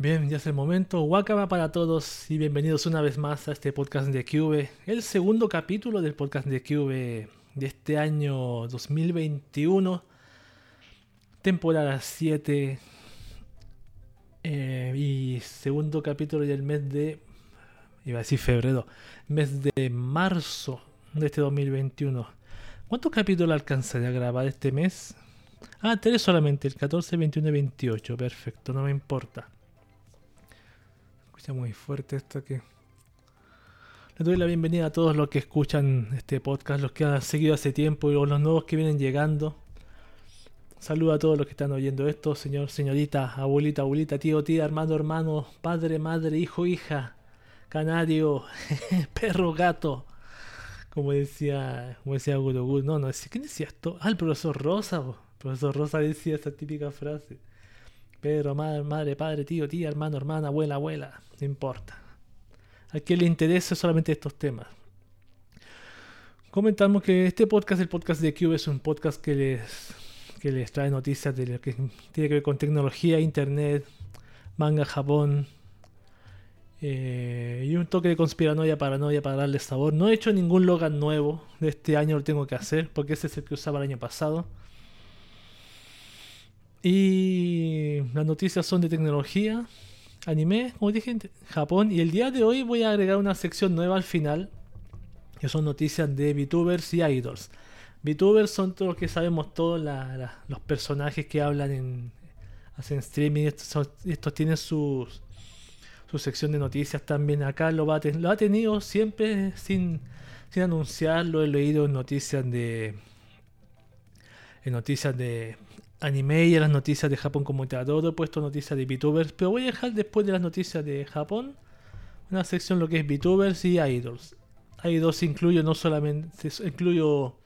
Bien, ya es el momento. Wakaba para todos y bienvenidos una vez más a este podcast de Cube. El segundo capítulo del podcast de Cube de este año 2021. Temporada 7. eh, y segundo capítulo del mes de... Iba a decir febrero. Mes de marzo de este 2021. ¿Cuántos capítulos alcanzaré a grabar este mes? Ah, tres solamente, el 14, 21 y 28. Perfecto, no me importa. Escucha muy fuerte esto que... Les doy la bienvenida a todos los que escuchan este podcast, los que han seguido hace tiempo y los nuevos que vienen llegando. Saludo a todos los que están oyendo esto, señor, señorita, abuelita, abuelita, tío, tía, hermano, hermano, padre, madre, hijo, hija, canario, perro, gato. Como decía, como decía Guru Guru. No, no, ¿quién decía esto? Ah, el profesor Rosa. po. El profesor Rosa decía esa típica frase. Pedro, madre, madre, padre, tío, tía, hermano, hermana, abuela, abuela. No importa. A quien le interese solamente estos temas. Comentamos que este podcast, el podcast de Cube, es un podcast que les, que les trae noticias de lo que tiene que ver con tecnología, internet, manga, Japón. eh, y un toque de conspiranoia, paranoia para darle sabor. No he hecho ningún Logan nuevo de este año, lo tengo que hacer, porque ese es el que usaba el año pasado. Y las noticias son de tecnología, anime, como dije, Japón. Y el día de hoy voy a agregar una sección nueva al final, que son noticias de VTubers y idols. VTubers son todos los que sabemos todos los personajes que hablan en hacen streaming. Estos, tienen sus su sección de noticias también acá lo ha tenido siempre sin, sin anunciarlo. He leído en noticias de en noticias de anime y en las noticias de Japón como todo. He puesto noticias de VTubers, pero voy a dejar después de las noticias de Japón una sección lo que es VTubers y idols. Idols incluyo no solamente incluyo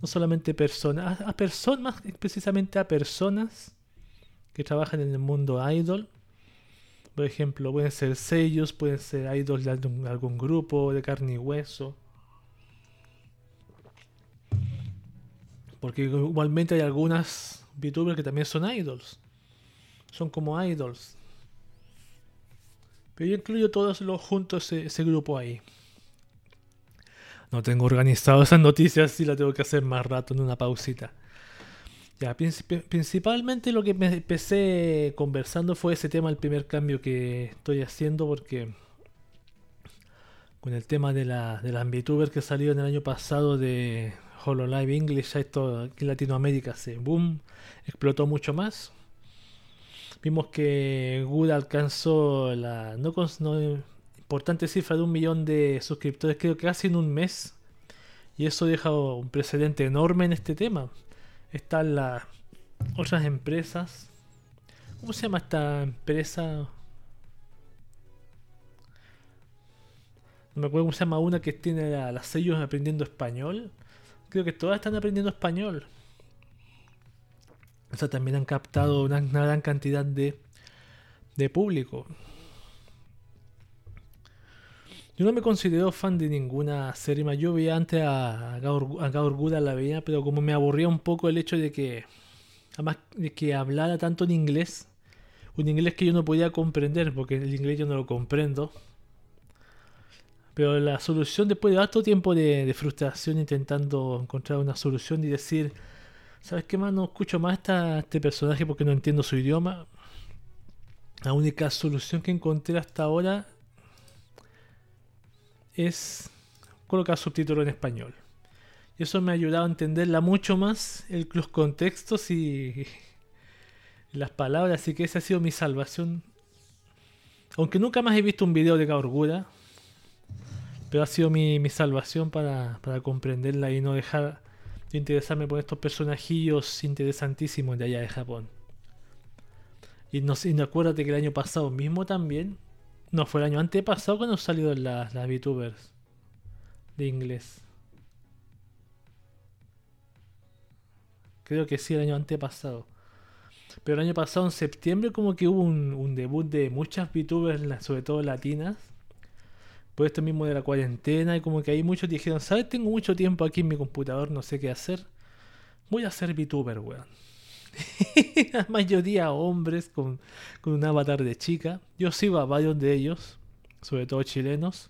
no solamente personas, a, personas, más precisamente a personas que trabajan en el mundo idol. Por ejemplo, pueden ser sellos, pueden ser idols de algún, algún grupo de carne y hueso. Porque igualmente hay algunas VTubers que también son idols. Son como idols. Pero yo incluyo todos los juntos ese, grupo ahí. No tengo organizado esas noticias y la tengo que hacer más rato en una pausita. Ya, princip- principalmente lo que me empecé conversando fue ese tema, el primer cambio que estoy haciendo, porque con el tema de, la, de las VTubers que salió en el año pasado de HoloLive English, ya esto aquí en Latinoamérica se boom, explotó mucho más. Vimos que Google alcanzó la no, importante cifra de un millón de suscriptores, creo que casi en un mes. Y eso deja un precedente enorme en este tema. Están las otras empresas. ¿Cómo se llama esta empresa? No me acuerdo cómo se llama una que tiene la- las sellos aprendiendo español. Creo que todas están aprendiendo español. O sea, también han captado una, gran cantidad de, de público. Yo no me considero fan de ninguna serie más. Yo veía antes a Gaur Gura, la veía, pero como me aburría un poco el hecho de que, además de que hablara tanto en inglés, un inglés que yo no podía comprender, porque el inglés yo no lo comprendo. Pero la solución, después de harto tiempo de, frustración intentando encontrar una solución y decir, ¿sabes qué más? No escucho más esta- este personaje porque no entiendo su idioma. La única solución que encontré hasta ahora es colocar subtítulos en español. Y eso me ha ayudado a entenderla mucho más, el- los contextos y las palabras. Así que esa ha sido mi salvación. Aunque nunca más he visto un video de Gaorgura, pero ha sido mi, mi salvación para, para comprenderla y no dejar de interesarme por estos personajillos interesantísimos de allá de Japón. Y no, y acuérdate que el año pasado mismo también no, fue el año antepasado cuando salieron las, las VTubers de inglés. Creo que sí, el año antepasado. Pero el año pasado, en septiembre, como que hubo un, un debut de muchas VTubers, sobre todo latinas. Por esto mismo de la cuarentena. Y como que ahí muchos dijeron, ¿sabes? Tengo mucho tiempo aquí en mi computador, no sé qué hacer. Voy a ser VTuber, weón. la mayoría hombres con, con un avatar de chica. Yo sigo a varios de ellos, sobre todo chilenos.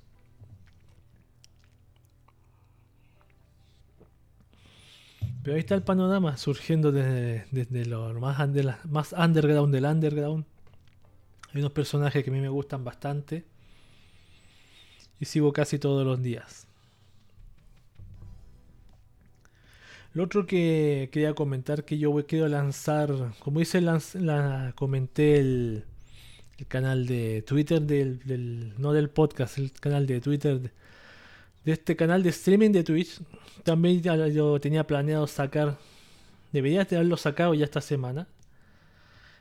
Pero ahí está el panorama surgiendo desde, desde lo más, más underground del underground. Hay unos personajes que a mí me gustan bastante. Y sigo casi todos los días. Lo otro que quería comentar que yo quiero lanzar, como hice, la, comenté el, canal de Twitter del, no del podcast, el canal de Twitter de, este canal de streaming de Twitch. También yo tenía planeado sacar, debería de haberlo sacado ya esta semana,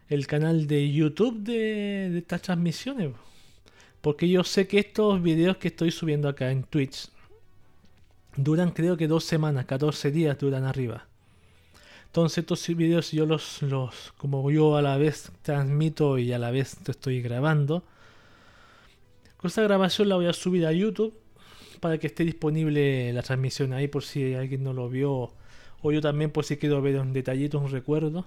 el canal de YouTube de, de estas transmisiones. Porque yo sé que estos videos que estoy subiendo acá en Twitch duran creo que dos semanas, 14 días duran arriba. Entonces estos videos yo los, los, como yo a la vez transmito y a la vez estoy grabando, con esa grabación la voy a subir a YouTube para que esté disponible la transmisión ahí por si alguien no lo vio o yo también por si quiero ver un detallito, un recuerdo.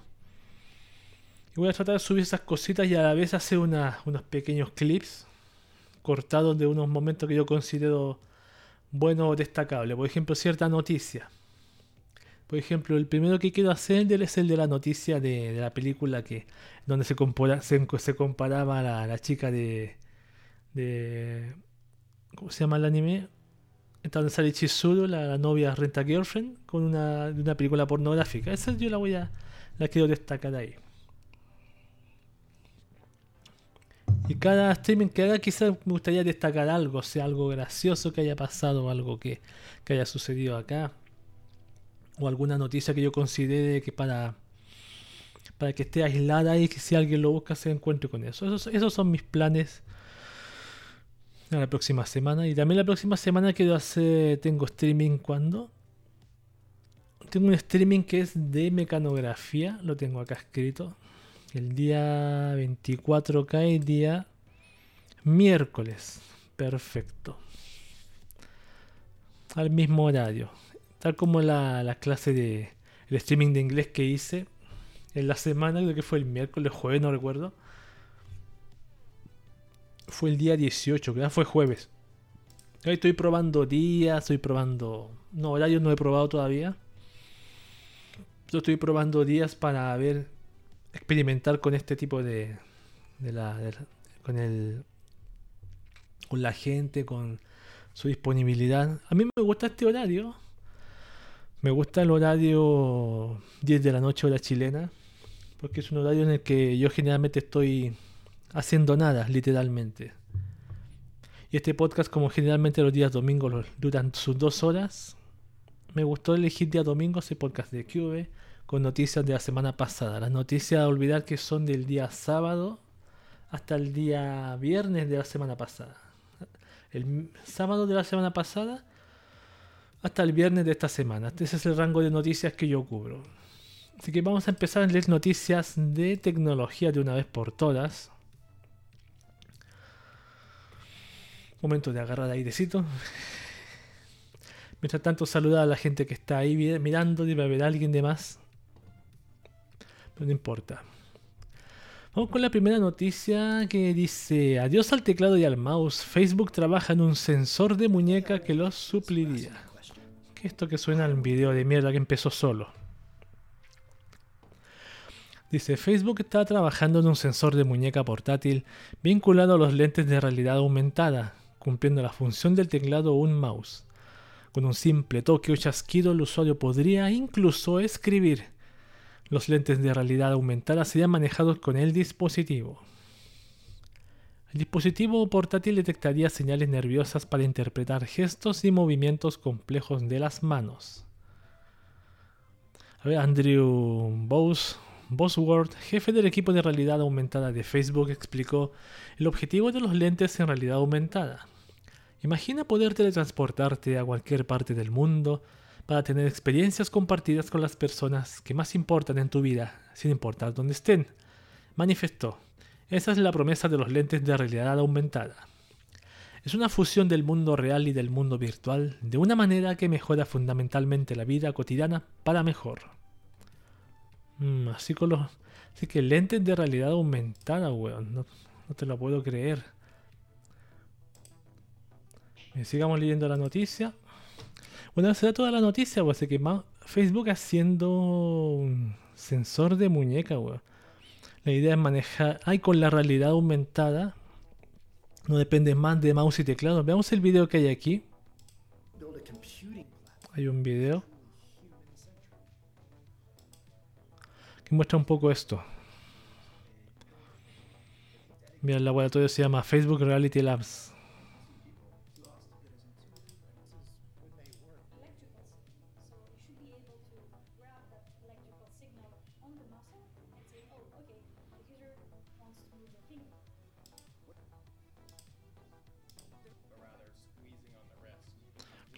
Y voy a tratar de subir esas cositas y a la vez hacer unos pequeños clips cortados de unos momentos que yo considero bueno o destacable. Por ejemplo, cierta noticia. Por ejemplo, el primero que quiero hacer es el de la noticia de, la película que donde se, se, comparaba a la, chica de, de... ¿Cómo se llama el anime? donde sale Chizuru, la, novia Renta Girlfriend, con una, una película pornográfica. Esa yo la voy a... la quiero destacar ahí. Cada streaming que haga quizás me gustaría destacar algo, sea algo gracioso que haya pasado, algo que, haya sucedido acá. O alguna noticia que yo considere que para, para que esté aislada y que si alguien lo busca se encuentre con eso. Esos, esos son mis planes la próxima semana. Y también la próxima semana quiero hacer, tengo streaming cuando. Tengo un streaming que es de mecanografía, lo tengo acá escrito. El día 24 cae día miércoles. Perfecto. Al mismo horario. Tal como la, la clase de el streaming de inglés que hice en la semana, creo que fue el miércoles, jueves, no recuerdo. Fue el día 18, que fue jueves. Ahí estoy probando días, estoy probando. No, horarios no he probado todavía. Yo estoy probando días para ver experimentar con este tipo de, la, con el con la gente, con su disponibilidad. A mí me gusta este horario. Me gusta el horario 10 de la noche hora chilena, porque es un horario en el que yo generalmente estoy haciendo nada, literalmente. Y este podcast, como generalmente los días domingos duran sus dos horas, me gustó elegir día domingo ese podcast de QV con noticias de la semana pasada. Las noticias a olvidar que son del día sábado hasta el día viernes de la semana pasada. El sábado de la semana pasada hasta el viernes de esta semana. Ese es el rango de noticias que yo cubro. Así que vamos a empezar a leer noticias de tecnología de una vez por todas. Momento de agarrar airecito. Mientras tanto, saludar a la gente que está ahí mirando. Debe haber alguien de más. Pero no importa. Vamos con la primera noticia que dice: Adiós al teclado y al mouse. Facebook trabaja en un sensor de muñeca que los supliría. ¿Qué esto que suena al video de mierda que empezó solo? Dice, Facebook está trabajando en un sensor de muñeca portátil vinculado a los lentes de realidad aumentada, cumpliendo la función del teclado o un mouse. Con un simple toque o chasquido el usuario podría incluso escribir los lentes de realidad aumentada serían manejados con el dispositivo. El dispositivo portátil detectaría señales nerviosas para interpretar gestos y movimientos complejos de las manos. A ver, Andrew Bosworth, jefe del equipo de realidad aumentada de Facebook, explicó el objetivo de los lentes en realidad aumentada. Imagina poder teletransportarte a cualquier parte del mundo para tener experiencias compartidas con las personas que más importan en tu vida, sin importar dónde estén. Manifestó. Esa es la promesa de los lentes de realidad aumentada. Es una fusión del mundo real y del mundo virtual de una manera que mejora fundamentalmente la vida cotidiana para mejor. Mm, así con los. Que lentes de realidad aumentada, weón. No, te lo puedo creer. Bien, sigamos leyendo la noticia. Bueno, esa era toda la noticia, más Facebook haciendo un sensor de muñeca, weón. La idea es manejar. Ay, con la realidad aumentada. No depende más de mouse y teclado. Veamos el video que hay aquí. Hay un video. Que muestra un poco esto. Mira, el laboratorio se llama Facebook Reality Labs.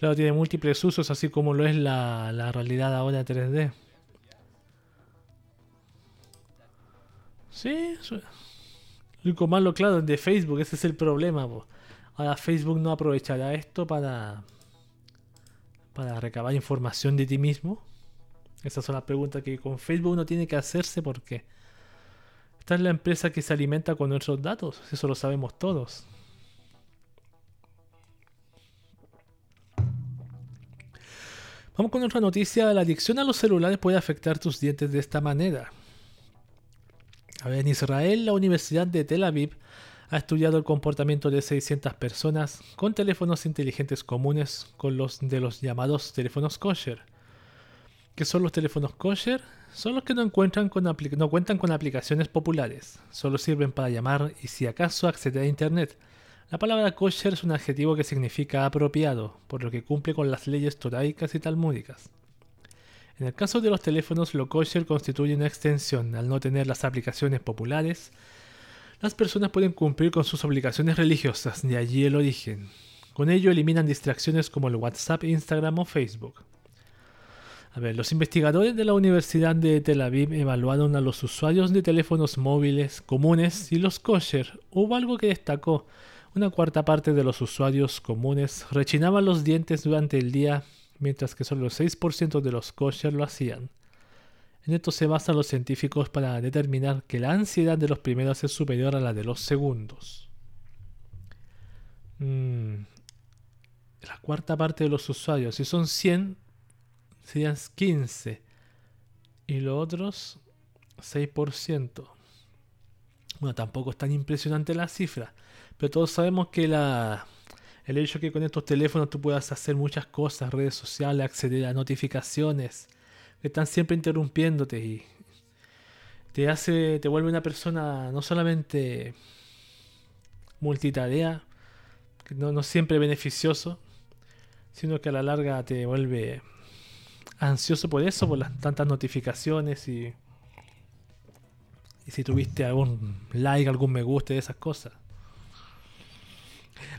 Claro, tiene múltiples usos, así como lo es la, la realidad ahora 3D. Sí, lo único malo, claro, de Facebook, ese es el problema. Ahora Facebook no aprovechará esto para, para recabar información de ti mismo. Esas son las preguntas que con Facebook uno tiene que hacerse porque esta es la empresa que se alimenta con nuestros datos, eso lo sabemos todos. Vamos con otra noticia. La adicción a los celulares puede afectar tus dientes de esta manera. A ver, en Israel, la Universidad de Tel Aviv ha estudiado el comportamiento de 600 personas con teléfonos inteligentes comunes con los de los llamados teléfonos kosher. ¿Qué son los teléfonos kosher? Son los que no, no cuentan con aplicaciones populares, solo sirven para llamar y si acaso acceder a Internet. La palabra kosher es un adjetivo que significa apropiado, por lo que cumple con las leyes toraicas y talmúdicas. En el caso de los teléfonos, lo kosher constituye una extensión. Al no tener las aplicaciones populares, las personas pueden cumplir con sus obligaciones religiosas, de allí el origen. Con ello eliminan distracciones como el WhatsApp, Instagram o Facebook. A ver, los investigadores de la Universidad de Tel Aviv evaluaron a los usuarios de teléfonos móviles comunes y los kosher. Hubo algo que destacó una cuarta parte de los usuarios comunes rechinaban los dientes durante el día, mientras que solo el 6% de los kosher lo hacían. En esto se basan los científicos para determinar que la ansiedad de los primeros es superior a la de los segundos. Mm, la cuarta parte de los usuarios, si son 100, serían 15. Y los otros, 6%. Bueno, tampoco es tan impresionante la cifra. Pero todos sabemos que la, el hecho que con estos teléfonos tú puedas hacer muchas cosas, redes sociales, acceder a notificaciones, que están siempre interrumpiéndote y te hace, te vuelve una persona no solamente multitarea, que no, no siempre beneficioso, sino que a la larga te vuelve ansioso por eso, por las tantas notificaciones y, y si tuviste algún like, algún me gusta de esas cosas.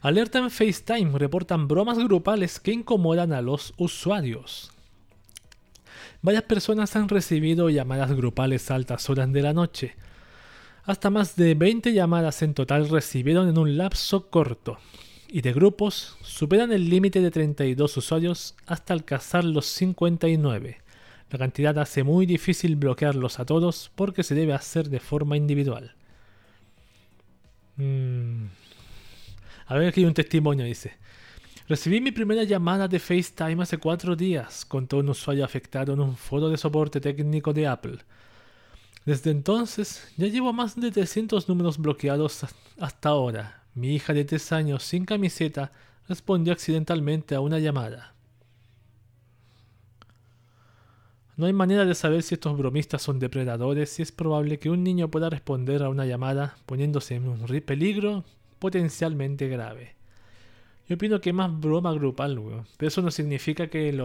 Alerta en FaceTime, reportan bromas grupales que incomodan a los usuarios. Varias personas han recibido llamadas grupales a altas horas de la noche. Hasta más de 20 llamadas en total recibieron en un lapso corto. Y de grupos superan el límite de 32 usuarios hasta alcanzar los 59. La cantidad hace muy difícil bloquearlos a todos porque se debe hacer de forma individual. Mm. A ver, aquí hay un testimonio, dice. Recibí mi primera llamada de FaceTime hace cuatro días, contó un usuario afectado en un foro de soporte técnico de Apple. Desde entonces, ya llevo más de 300 números bloqueados hasta ahora. Mi hija de 3 años, sin camiseta, respondió accidentalmente a una llamada. No hay manera de saber si estos bromistas son depredadores y es probable que un niño pueda responder a una llamada poniéndose en un peligro potencialmente grave. Yo opino que es más broma grupal, weón. Pero eso no significa que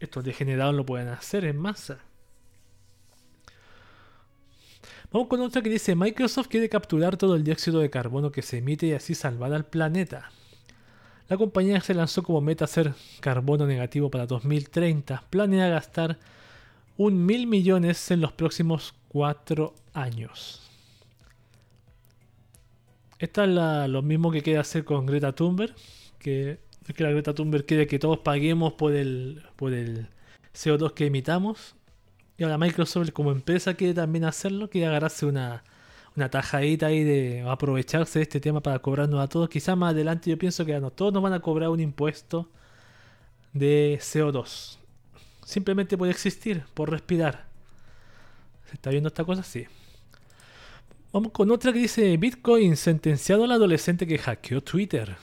estos degenerados lo puedan hacer en masa. Vamos con otra que dice, Microsoft quiere capturar todo el dióxido de carbono que se emite y así salvar al planeta. La compañía se lanzó como meta hacer carbono negativo para 2030. Planea gastar un mil millones en los próximos cuatro años. Esta es lo mismo que quiere hacer con Greta Thunberg, que que la Greta Thunberg quiere que todos paguemos por el, por el CO2 que emitamos. Y ahora Microsoft como empresa quiere también hacerlo, quiere agarrarse una, una tajadita ahí de aprovecharse de este tema para cobrarnos a todos. Quizás más adelante yo pienso que a todos nos van a cobrar un impuesto de CO2. Simplemente puede existir, por respirar. ¿Se está viendo esta cosa? Sí. Vamos con otra que dice Bitcoin sentenciado al adolescente que hackeó Twitter.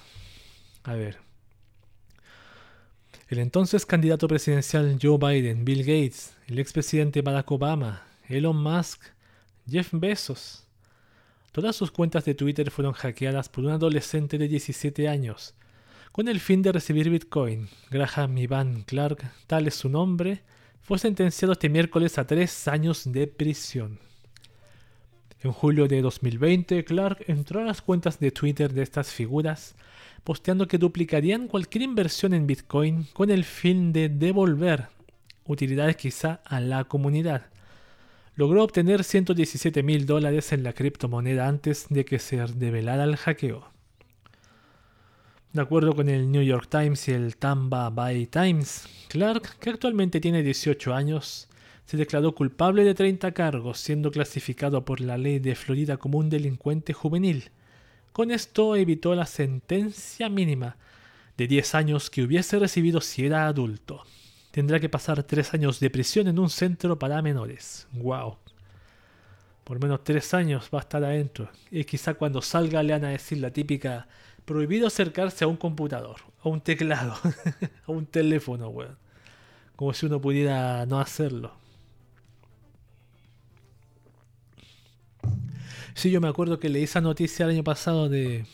A ver. El entonces candidato presidencial Joe Biden, Bill Gates, el expresidente Barack Obama, Elon Musk, Jeff Bezos. Todas sus cuentas de Twitter fueron hackeadas por un adolescente de 17 años, con el fin de recibir Bitcoin. Graham Ivan Clark, tal es su nombre, fue sentenciado este miércoles a tres años de prisión. En julio de 2020, Clark entró a las cuentas de Twitter de estas figuras, posteando que duplicarían cualquier inversión en Bitcoin con el fin de devolver utilidades quizá a la comunidad. Logró obtener 117 mil dólares en la criptomoneda antes de que se develara el hackeo. De acuerdo con el New York Times y el Tampa Bay Times, Clark, que actualmente tiene 18 años, se declaró culpable de 30 cargos, siendo clasificado por la ley de Florida como un delincuente juvenil. Con esto evitó la sentencia mínima de 10 años que hubiese recibido si era adulto. Tendrá que pasar 3 años de prisión en un centro para menores. ¡Wow! Por menos 3 años va a estar adentro. Y quizá cuando salga le van a decir la típica prohibido acercarse a un computador, a un teclado, a un teléfono, weón. Como si uno pudiera no hacerlo. Sí, yo me acuerdo que leí esa noticia el año pasado de,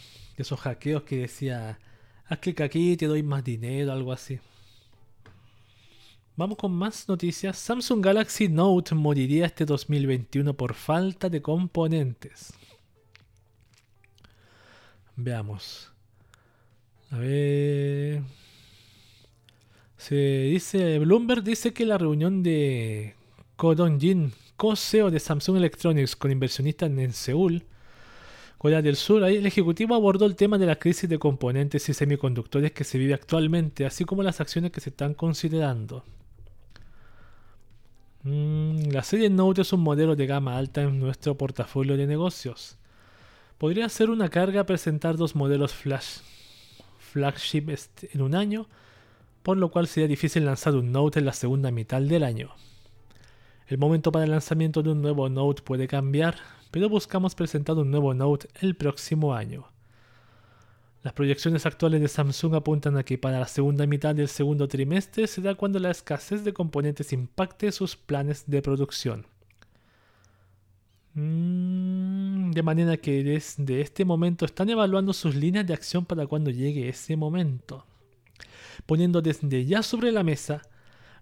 esos hackeos que decía, haz clic aquí te doy más dinero, algo así. Vamos con más noticias. Samsung Galaxy Note moriría este 2021 por falta de componentes. Veamos. A ver. Se dice. Bloomberg dice que la reunión de Kodon Jin co-CEO de Samsung Electronics con inversionistas en Seúl, Corea del Sur, el ejecutivo abordó el tema de la crisis de componentes y semiconductores que se vive actualmente, así como las acciones que se están considerando. Mm, la serie Note es un modelo de gama alta en nuestro portafolio de negocios. Podría ser una carga presentar dos modelos flash flagship en un año, por lo cual sería difícil lanzar un Note en la segunda mitad del año. El momento para el lanzamiento de un nuevo Note puede cambiar, pero buscamos presentar un nuevo Note el próximo año. Las proyecciones actuales de Samsung apuntan a que para la segunda mitad del segundo trimestre será cuando la escasez de componentes impacte sus planes de producción. Mm, de manera que desde este momento están evaluando sus líneas de acción para cuando llegue ese momento, poniendo desde ya sobre la mesa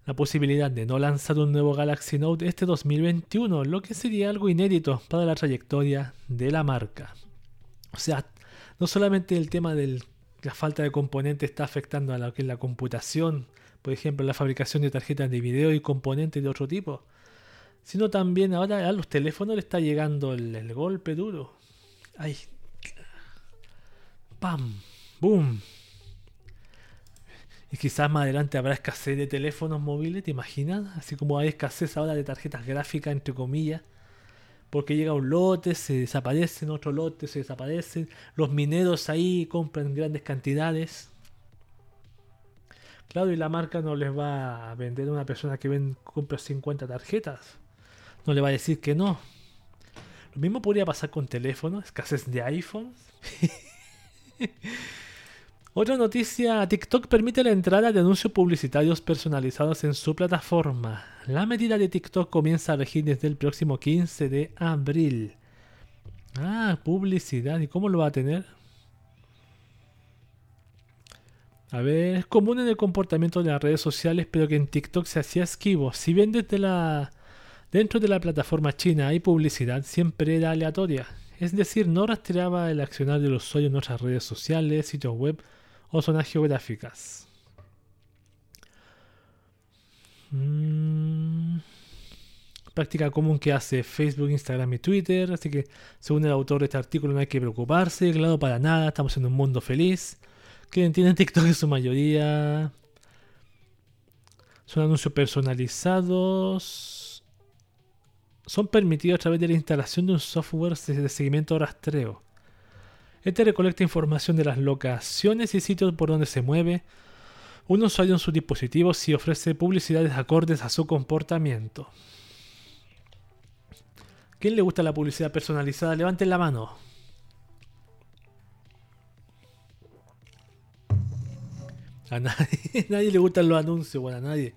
la posibilidad de no lanzar un nuevo Galaxy Note este 2021, lo que sería algo inédito para la trayectoria de la marca. O sea, no solamente el tema de la falta de componentes está afectando a lo que es la computación, por ejemplo, la fabricación de tarjetas de video y componentes de otro tipo, sino también ahora a los teléfonos le está llegando el, golpe duro. ¡Ay! ¡Pam! ¡Boom! Y quizás más adelante habrá escasez de teléfonos móviles, ¿te imaginas? Así como hay escasez ahora de tarjetas gráficas, entre comillas. Porque llega un lote, se desaparecen, otro lote, se desaparecen. Los mineros ahí compran grandes cantidades. Claro, y la marca no les va a vender a una persona que ven, compra 50 tarjetas. No le va a decir que no. Lo mismo podría pasar con teléfonos, escasez de iPhones. Otra noticia, TikTok permite la entrada de anuncios publicitarios personalizados en su plataforma. La medida de TikTok comienza a regir desde el próximo 15 de abril. Ah, publicidad. ¿Y cómo lo va a tener? A ver, es común en el comportamiento de las redes sociales, pero que en TikTok se hacía esquivo. Si bien desde la, dentro de la plataforma china hay publicidad, siempre era aleatoria. Es decir, no rastreaba el accionar del usuario en otras redes sociales, sitios web o zonas geográficas. Mm. práctica común que hace Facebook, Instagram y Twitter, así que según el autor de este artículo no hay que preocuparse, claro, para nada, estamos en un mundo feliz. Que entienden TikTok en su mayoría. Son anuncios personalizados. son permitidos a través de la instalación de un software de seguimiento de rastreo. Este recolecta información de las locaciones y sitios por donde se mueve un usuario en su dispositivo si ofrece publicidades acordes a su comportamiento. ¿Quién le gusta la publicidad personalizada? Levanten la mano. A nadie, nadie le gustan los anuncios, bueno, a nadie.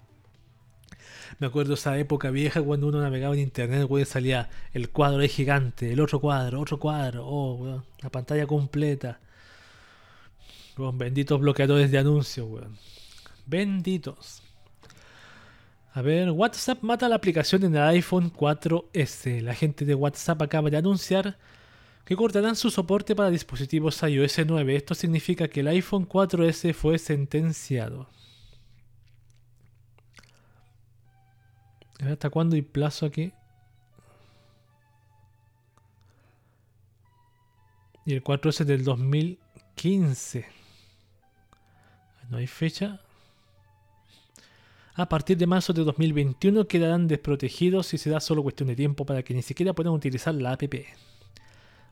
Me acuerdo esa época vieja cuando uno navegaba en internet, güey, salía el cuadro ahí gigante, el otro cuadro, otro cuadro, oh, la pantalla completa. Con benditos bloqueadores de anuncios, weón. Benditos. A ver, WhatsApp mata la aplicación en el iPhone 4S. La gente de WhatsApp acaba de anunciar que cortarán su soporte para dispositivos iOS 9. Esto significa que el iPhone 4S fue sentenciado. ¿Hasta cuándo hay plazo aquí? Y el 4S del 2015. No hay fecha. A partir de marzo de 2021 quedarán desprotegidos y será solo cuestión de tiempo para que ni siquiera puedan utilizar la app.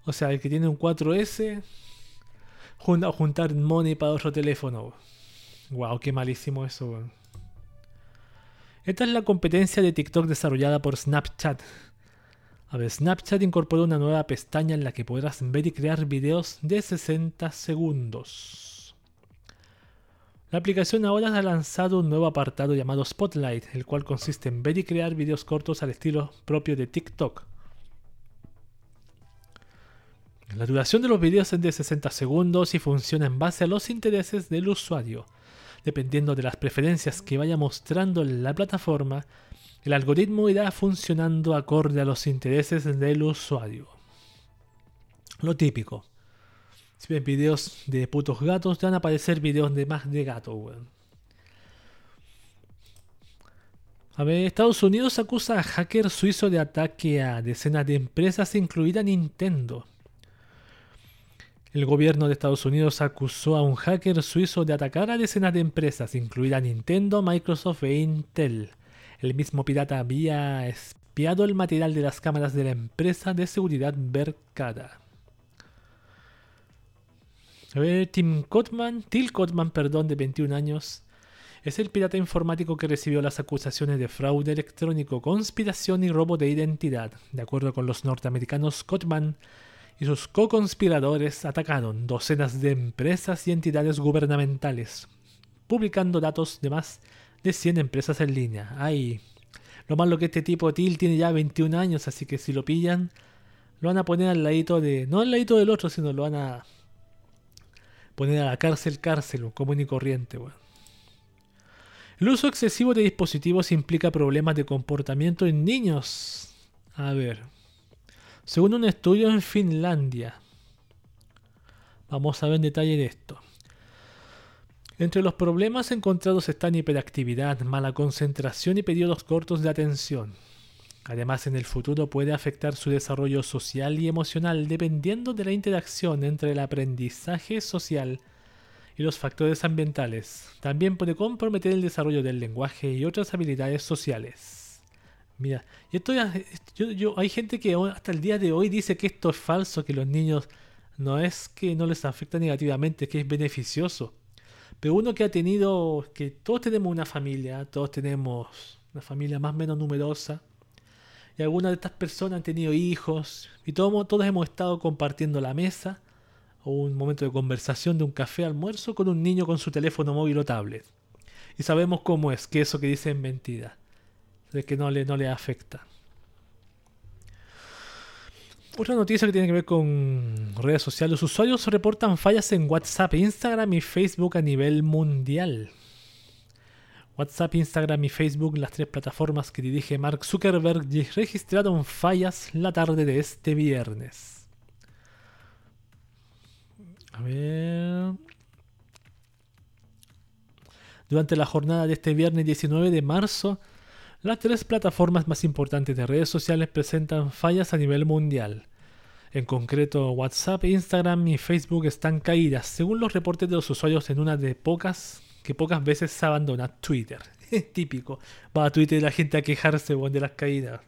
O sea, el que tiene un 4S, juntar money para otro teléfono. Wow, qué malísimo eso. Esta es la competencia de TikTok desarrollada por Snapchat. A ver, Snapchat incorporó una nueva pestaña en la que podrás ver y crear videos de 60 segundos. La aplicación ahora ha lanzado un nuevo apartado llamado Spotlight, el cual consiste en ver y crear videos cortos al estilo propio de TikTok. La duración de los videos es de 60 segundos y funciona en base a los intereses del usuario. Dependiendo de las preferencias que vaya mostrando la plataforma, el algoritmo irá funcionando acorde a los intereses del usuario. Lo típico. Si ven videos de putos gatos, te van a aparecer videos de más de gato, A ver, Estados Unidos acusa a hacker suizo de ataque a decenas de empresas, incluida Nintendo. El gobierno de Estados Unidos acusó a un hacker suizo de atacar a decenas de empresas, incluida Nintendo, Microsoft e Intel. El mismo pirata había espiado el material de las cámaras de la empresa de seguridad Verkada. A ver, Tim Kotman, Till Kotman, perdón, de 21 años, es el pirata informático que recibió las acusaciones de fraude electrónico, conspiración y robo de identidad. De acuerdo con los norteamericanos, Kotman y sus co-conspiradores atacaron docenas de empresas y entidades gubernamentales, publicando datos de más de 100 empresas en línea. Ay, lo malo que este tipo Til tiene ya 21 años, así que si lo pillan, lo van a poner al ladito de. No al ladito del otro, sino lo van a poner a la cárcel, cárcel, común y corriente, El uso excesivo de dispositivos implica problemas de comportamiento en niños. A ver. Según un estudio en Finlandia. Vamos a ver en detalle de esto. Entre los problemas encontrados están hiperactividad, mala concentración y periodos cortos de atención. Además, en el futuro puede afectar su desarrollo social y emocional dependiendo de la interacción entre el aprendizaje social y los factores ambientales. También puede comprometer el desarrollo del lenguaje y otras habilidades sociales. Mira, y esto yo, hay gente que hasta el día de hoy dice que esto es falso, que los niños no es que no les afecta negativamente, que es beneficioso. Pero uno que ha tenido, que todos tenemos una familia, todos tenemos una familia más o menos numerosa, y algunas de estas personas han tenido hijos, y todos, todos hemos estado compartiendo la mesa, o un momento de conversación de un café almuerzo con un niño con su teléfono móvil o tablet. Y sabemos cómo es, que eso que dicen es mentira de que no le, no le afecta. Otra noticia que tiene que ver con redes sociales. Los usuarios reportan fallas en WhatsApp, Instagram y Facebook a nivel mundial. WhatsApp, Instagram y Facebook, las tres plataformas que dirige Mark Zuckerberg, registraron fallas la tarde de este viernes. A ver. Durante la jornada de este viernes 19 de marzo, las tres plataformas más importantes de redes sociales presentan fallas a nivel mundial. En concreto, WhatsApp, Instagram y Facebook están caídas, según los reportes de los usuarios en una de pocas que pocas veces se abandona Twitter. Típico, va a Twitter la gente a quejarse de las caídas.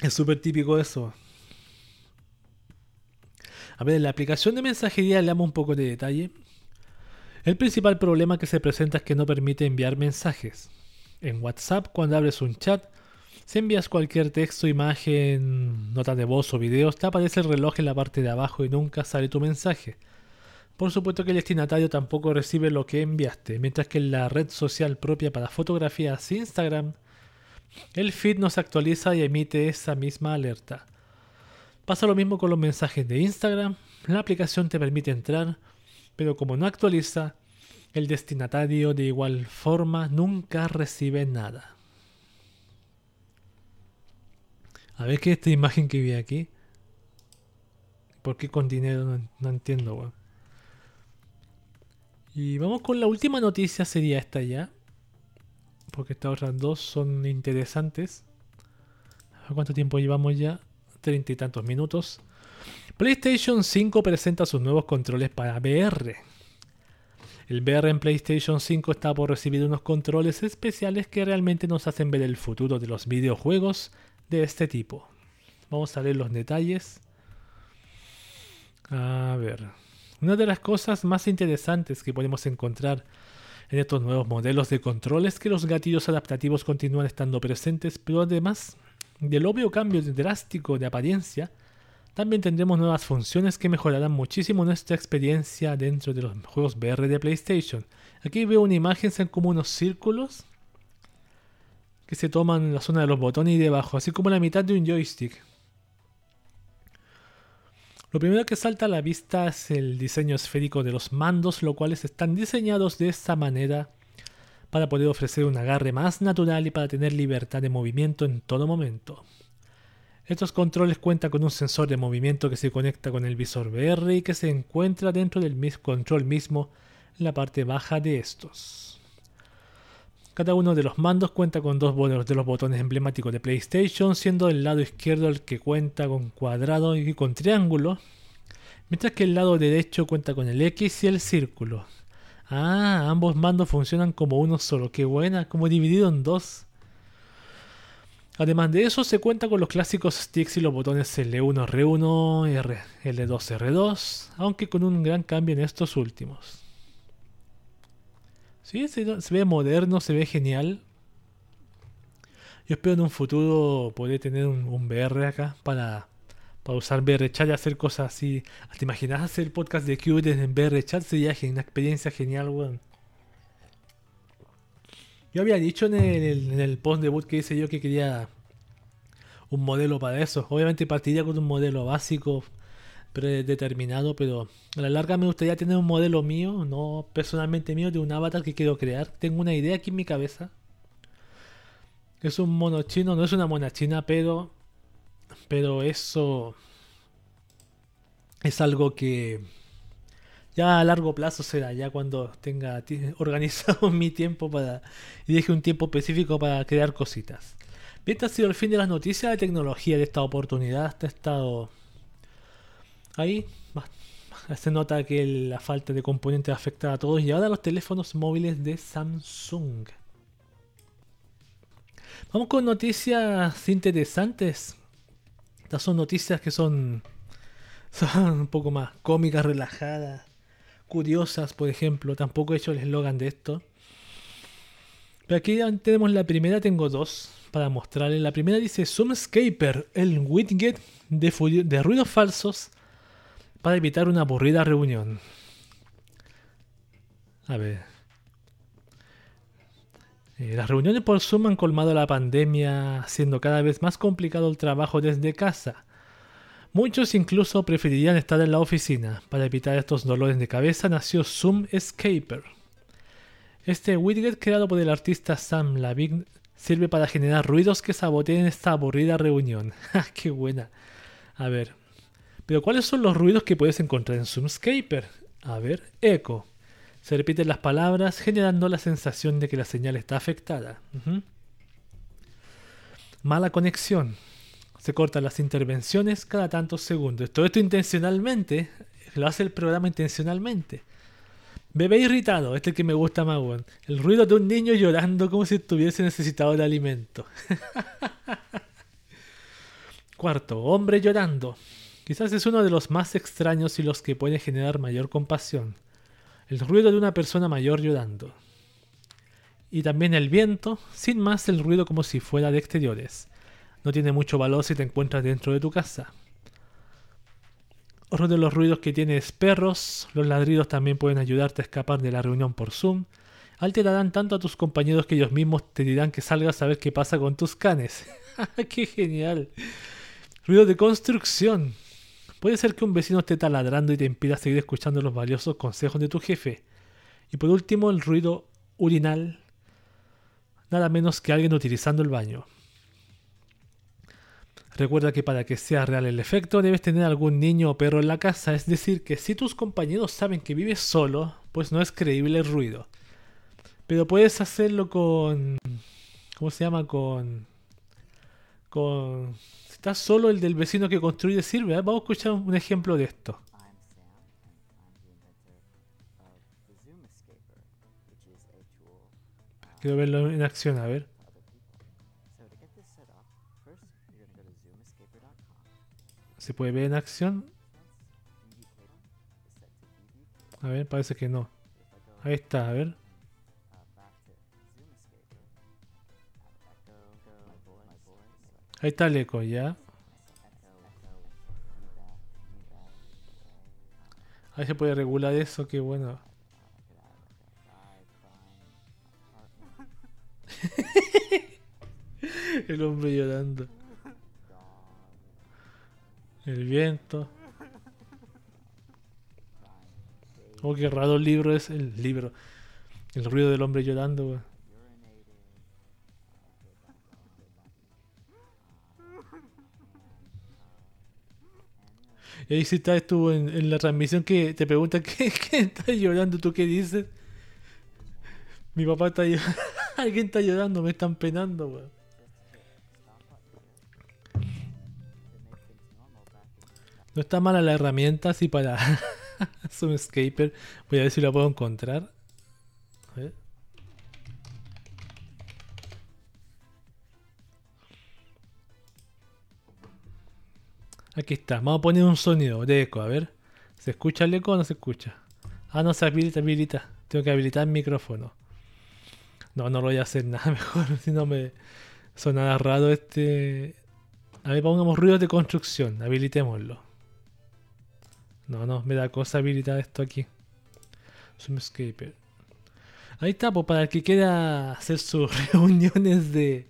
Es súper típico eso. A ver, en la aplicación de mensajería le damos un poco de detalle. El principal problema que se presenta es que no permite enviar mensajes. En WhatsApp, cuando abres un chat, si envías cualquier texto, imagen, nota de voz o videos, te aparece el reloj en la parte de abajo y nunca sale tu mensaje. Por supuesto que el destinatario tampoco recibe lo que enviaste, mientras que en la red social propia para fotografías Instagram, el feed no se actualiza y emite esa misma alerta. Pasa lo mismo con los mensajes de Instagram, la aplicación te permite entrar, pero como no actualiza, el destinatario de igual forma nunca recibe nada. A ver qué es esta imagen que vi aquí. ¿Por qué con dinero? No, entiendo, Y vamos con la última noticia, sería esta ya. Porque estas otras dos son interesantes. ¿Cuánto tiempo llevamos ya? Treinta y tantos minutos. PlayStation 5 presenta sus nuevos controles para VR. El VR en PlayStation 5 está por recibir unos controles especiales que realmente nos hacen ver el futuro de los videojuegos de este tipo. Vamos a ver los detalles. A ver. Una de las cosas más interesantes que podemos encontrar en estos nuevos modelos de control es que los gatillos adaptativos continúan estando presentes, pero además del obvio cambio drástico de apariencia, también tendremos nuevas funciones que mejorarán muchísimo nuestra experiencia dentro de los juegos VR de PlayStation. Aquí veo una imagen, son como unos círculos que se toman en la zona de los botones y debajo, así como la mitad de un joystick. Lo primero que salta a la vista es el diseño esférico de los mandos, los cuales están diseñados de esta manera para poder ofrecer un agarre más natural y para tener libertad de movimiento en todo momento. Estos controles cuentan con un sensor de movimiento que se conecta con el visor VR y que se encuentra dentro del control mismo en la parte baja de estos. Cada uno de los mandos cuenta con dos de los botones emblemáticos de PlayStation, siendo el lado izquierdo el que cuenta con cuadrado y con triángulo, mientras que el lado derecho cuenta con el X y el círculo. Ah, ambos mandos funcionan como uno solo, qué buena, como dividido en dos. Además de eso, se cuenta con los clásicos sticks y los botones L1, R1, R, L2, R2, aunque con un gran cambio en estos últimos. Sí, se, ve moderno, se ve genial. Yo espero en un futuro poder tener un, VR acá para, para usar VR y hacer cosas así. ¿Te imaginas hacer podcast de Qt en VR Chat? Sería una experiencia genial, weón. Yo había dicho en el, en el post debut que hice yo que quería un modelo para eso. Obviamente partiría con un modelo básico predeterminado, pero a la larga me gustaría tener un modelo mío, no personalmente mío, de un avatar que quiero crear. Tengo una idea aquí en mi cabeza. Es un mono chino, no es una mona china, pero. Pero eso. Es algo que. Ya a largo plazo será, ya cuando tenga organizado mi tiempo para. Y deje un tiempo específico para crear cositas. Bien, este ha sido el fin de las noticias de tecnología de esta oportunidad. Este ha estado Ahí se nota que la falta de componentes afecta a todos y ahora los teléfonos móviles de Samsung. Vamos con noticias interesantes. Estas son noticias que son, son un poco más cómicas, relajadas, curiosas, por ejemplo. Tampoco he hecho el eslogan de esto. Pero aquí tenemos la primera, tengo dos para mostrarles. La primera dice Zoomscaper, el widget de, de ruidos falsos para evitar una aburrida reunión. A ver. Eh, las reuniones por Zoom han colmado la pandemia, haciendo cada vez más complicado el trabajo desde casa. Muchos incluso preferirían estar en la oficina. Para evitar estos dolores de cabeza nació Zoom Escaper. Este widget creado por el artista Sam Lavigne sirve para generar ruidos que saboteen esta aburrida reunión. ¡Qué buena! A ver, pero ¿cuáles son los ruidos que puedes encontrar en Zoomscaper? A ver, eco. Se repiten las palabras generando la sensación de que la señal está afectada. Mala conexión. Se cortan las intervenciones cada tantos segundos. Todo esto intencionalmente. Lo hace el programa intencionalmente. Bebé irritado, este que me gusta más. El ruido de un niño llorando como si estuviese necesitado de alimento. Cuarto, hombre llorando. Quizás es uno de los más extraños y los que puede generar mayor compasión. El ruido de una persona mayor llorando. Y también el viento, sin más el ruido como si fuera de exteriores. No tiene mucho valor si te encuentras dentro de tu casa. Otro de los ruidos que tienes perros, los ladridos también pueden ayudarte a escapar de la reunión por Zoom. Alterarán tanto a tus compañeros que ellos mismos te dirán que salgas a ver qué pasa con tus canes. ¡Qué genial! Ruido de construcción. Puede ser que un vecino esté taladrando y te impida seguir escuchando los valiosos consejos de tu jefe. Y por último, el ruido urinal. Nada menos que alguien utilizando el baño. Recuerda que para que sea real el efecto debes tener algún niño o perro en la casa, es decir, que si tus compañeros saben que vives solo, pues no es creíble el ruido. Pero puedes hacerlo con... ¿Cómo se llama? Con... Con... Si estás solo, el del vecino que construye sirve. ¿eh? Vamos a escuchar un ejemplo de esto. Quiero verlo en acción, a ver. ¿Se puede ver en acción? A ver, parece que no. Ahí está, a ver. Ahí está el eco, ya. Ahí se puede regular eso, qué bueno. el hombre llorando. Oh, qué raro el libro es el libro. El ruido del hombre llorando, Y ahí sí está, estuvo en, la transmisión que te pregunta ¿qué, qué estás llorando? ¿Tú qué dices? Mi papá está llorando. Alguien está llorando, me están penando. No está mala la herramienta así para Zoomscaper. Voy a ver si la puedo encontrar. Aquí está. Vamos a poner un sonido de eco. A ver. ¿Se escucha el eco o no se escucha? Ah, no se habilita, habilita. Tengo que habilitar el micrófono. No, no lo voy a hacer nada mejor. Si no me sonará raro este... A ver, pongamos ruidos de construcción. Habilitémoslo. No, no, me da cosa habilitar esto aquí. Zoomscaper. Ahí está, pues para el que quiera hacer sus reuniones de,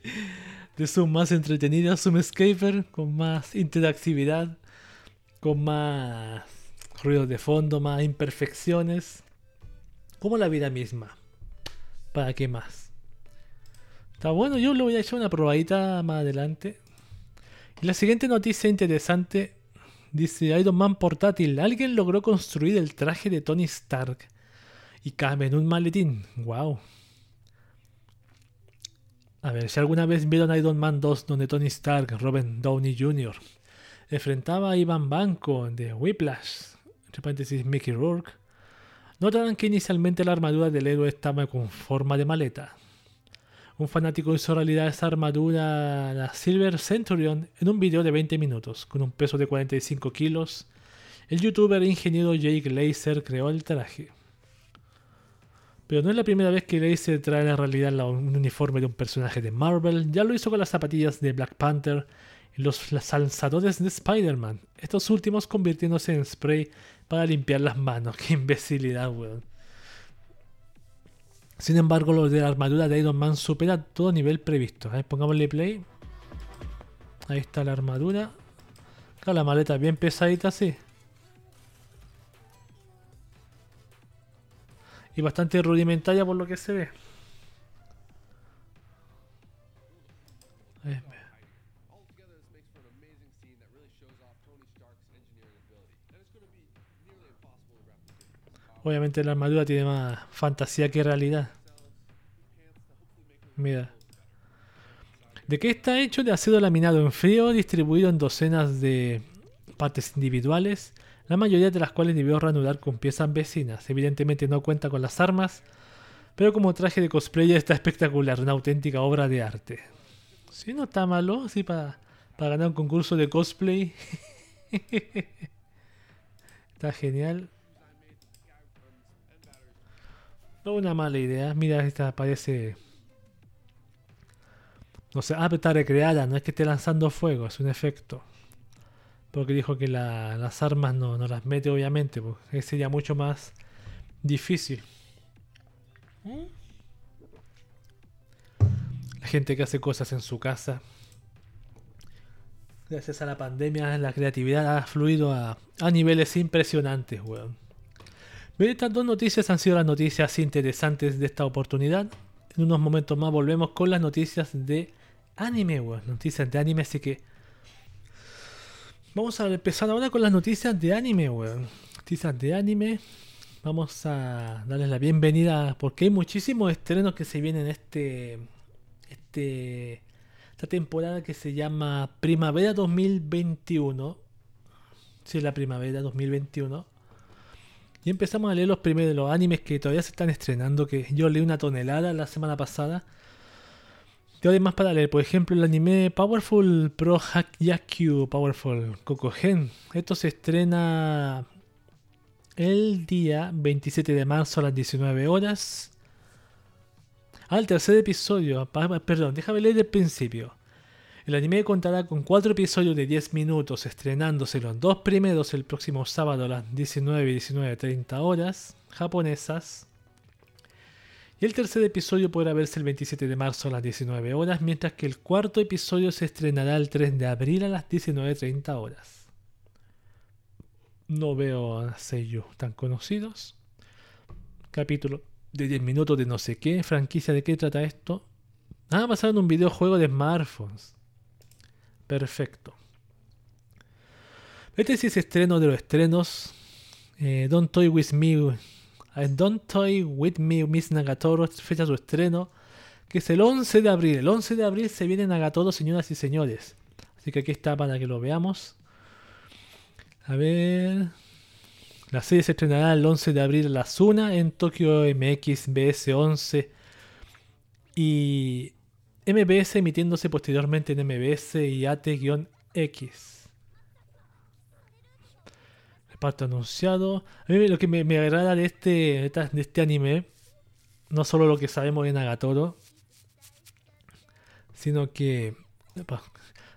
de Zoom más entretenidas, Zoomscaper, con más interactividad, con más ruidos de fondo, más imperfecciones, como la vida misma. ¿Para qué más? Está bueno, yo le voy a echar una probadita más adelante. Y la siguiente noticia interesante Dice Iron Man portátil. Alguien logró construir el traje de Tony Stark y cabe en un maletín. Wow. A ver, si alguna vez vieron Iron Man 2 donde Tony Stark, Robin Downey Jr., enfrentaba a Ivan Banco de Whiplash, entre paréntesis Mickey Rourke, notarán que inicialmente la armadura del héroe estaba con forma de maleta. Un fanático hizo realidad esa armadura, la Silver Centurion, en un video de 20 minutos, con un peso de 45 kilos. El youtuber e ingeniero Jake Laser creó el traje. Pero no es la primera vez que Laser trae la realidad un uniforme de un personaje de Marvel, ya lo hizo con las zapatillas de Black Panther y los lanzadores de Spider-Man, estos últimos convirtiéndose en spray para limpiar las manos. ¡Qué imbecilidad, weón! Sin embargo, lo de la armadura de Iron Man supera todo nivel previsto. ¿eh? Pongámosle play. Ahí está la armadura. Acá la maleta bien pesadita, sí. Y bastante rudimentaria por lo que se ve. Obviamente la armadura tiene más fantasía que realidad. Mira. ¿De qué está hecho? De acero laminado en frío, distribuido en docenas de partes individuales, la mayoría de las cuales debió reanudar con piezas vecinas. Evidentemente no cuenta con las armas, pero como traje de cosplayer está espectacular, una auténtica obra de arte. Si no está malo, así para, para ganar un concurso de cosplay. Está genial. No una mala idea. Mira, esta parece. No sé, ah, está recreada, no es que esté lanzando fuego, es un efecto. Porque dijo que las armas no, no, las mete, obviamente, porque sería mucho más difícil. La gente que hace cosas en su casa. Gracias a la pandemia, la creatividad ha fluido a, a niveles impresionantes, weón. Estas dos noticias han sido las noticias interesantes de esta oportunidad. En unos momentos más volvemos con las noticias de anime, weón. Noticias de anime, así que. Vamos a empezar ahora con las noticias de anime, weón. Noticias de anime. Vamos a darles la bienvenida porque hay muchísimos estrenos que se vienen este. Este. Esta temporada que se llama Primavera 2021. Sí, la primavera 2021 y empezamos a leer los primeros los animes que todavía se están estrenando, que yo leí una tonelada la semana pasada. Tengo más para leer, por ejemplo, el anime Powerful Pro Hack Yakyu Powerful Kokogen. Esto se estrena el día 27 de marzo a las 19 horas. Al tercer episodio, perdón, déjame leer del principio. El anime contará con cuatro episodios de 10 minutos, estrenándose los dos primeros el próximo sábado a las 19 y 19.30 horas japonesas. Y el tercer episodio podrá verse el 27 de marzo a las 19 horas, mientras que el cuarto episodio se estrenará el 3 de abril a las 19.30 horas. No veo a sellos tan conocidos. Capítulo de 10 minutos de no sé qué. Franquicia de qué trata esto. Ah, basado en un videojuego de smartphones. Perfecto. Este sí es estreno de los estrenos. Eh, Don't Toy With Me. Eh, Don't Toy With Me, Miss Nagatoro. Fecha su estreno. Que es el 11 de abril. El 11 de abril se viene Nagatoro, señoras y señores. Así que aquí está para que lo veamos. A ver. La serie se estrenará el 11 de abril a las 1 en Tokyo MX BS 11. Y MBS emitiéndose posteriormente en MBS y AT-X. Reparto anunciado. A mí lo que me, agrada de este, de este anime, no solo lo que sabemos de Nagatoro, sino que,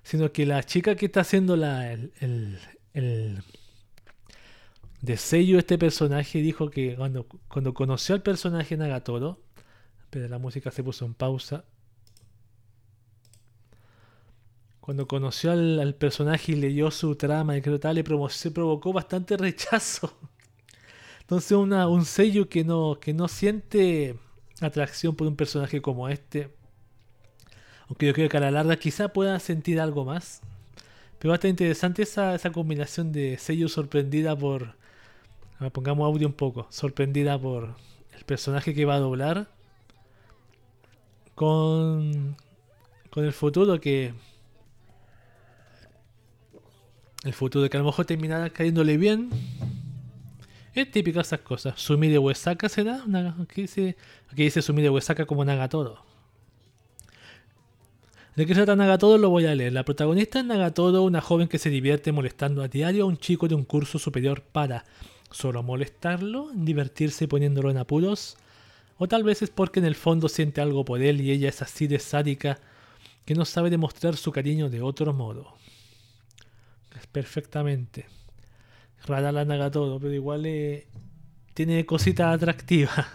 sino que la chica que está haciendo la, el, el, el de sello este personaje dijo que cuando, cuando conoció al personaje Nagatoro, pero la música se puso en pausa, cuando conoció al, personaje y leyó su trama y que tal, le se provocó bastante rechazo. Entonces un sello que no, siente atracción por un personaje como este. Aunque yo creo que a la larga quizá pueda sentir algo más. Pero estar interesante esa, esa combinación de sello sorprendida por... Pongamos audio un poco. Sorprendida por el personaje que va a doblar. Con, con el futuro que el futuro que a lo mejor terminará cayéndole bien. Es típico esas cosas. Sumi de Huesaca será. Aquí dice, aquí dice Sumi de Huesaca como Nagatoro. ¿De qué se trata Nagatoro? Lo voy a leer. La protagonista es Nagatoro, una joven que se divierte molestando a diario a un chico de un curso superior para solo molestarlo, divertirse poniéndolo en apuros. O tal vez es porque en el fondo siente algo por él y ella es así de sádica que no sabe demostrar su cariño de otro modo perfectamente. Rara la Nagatoro, pero igual eh, tiene cositas atractivas.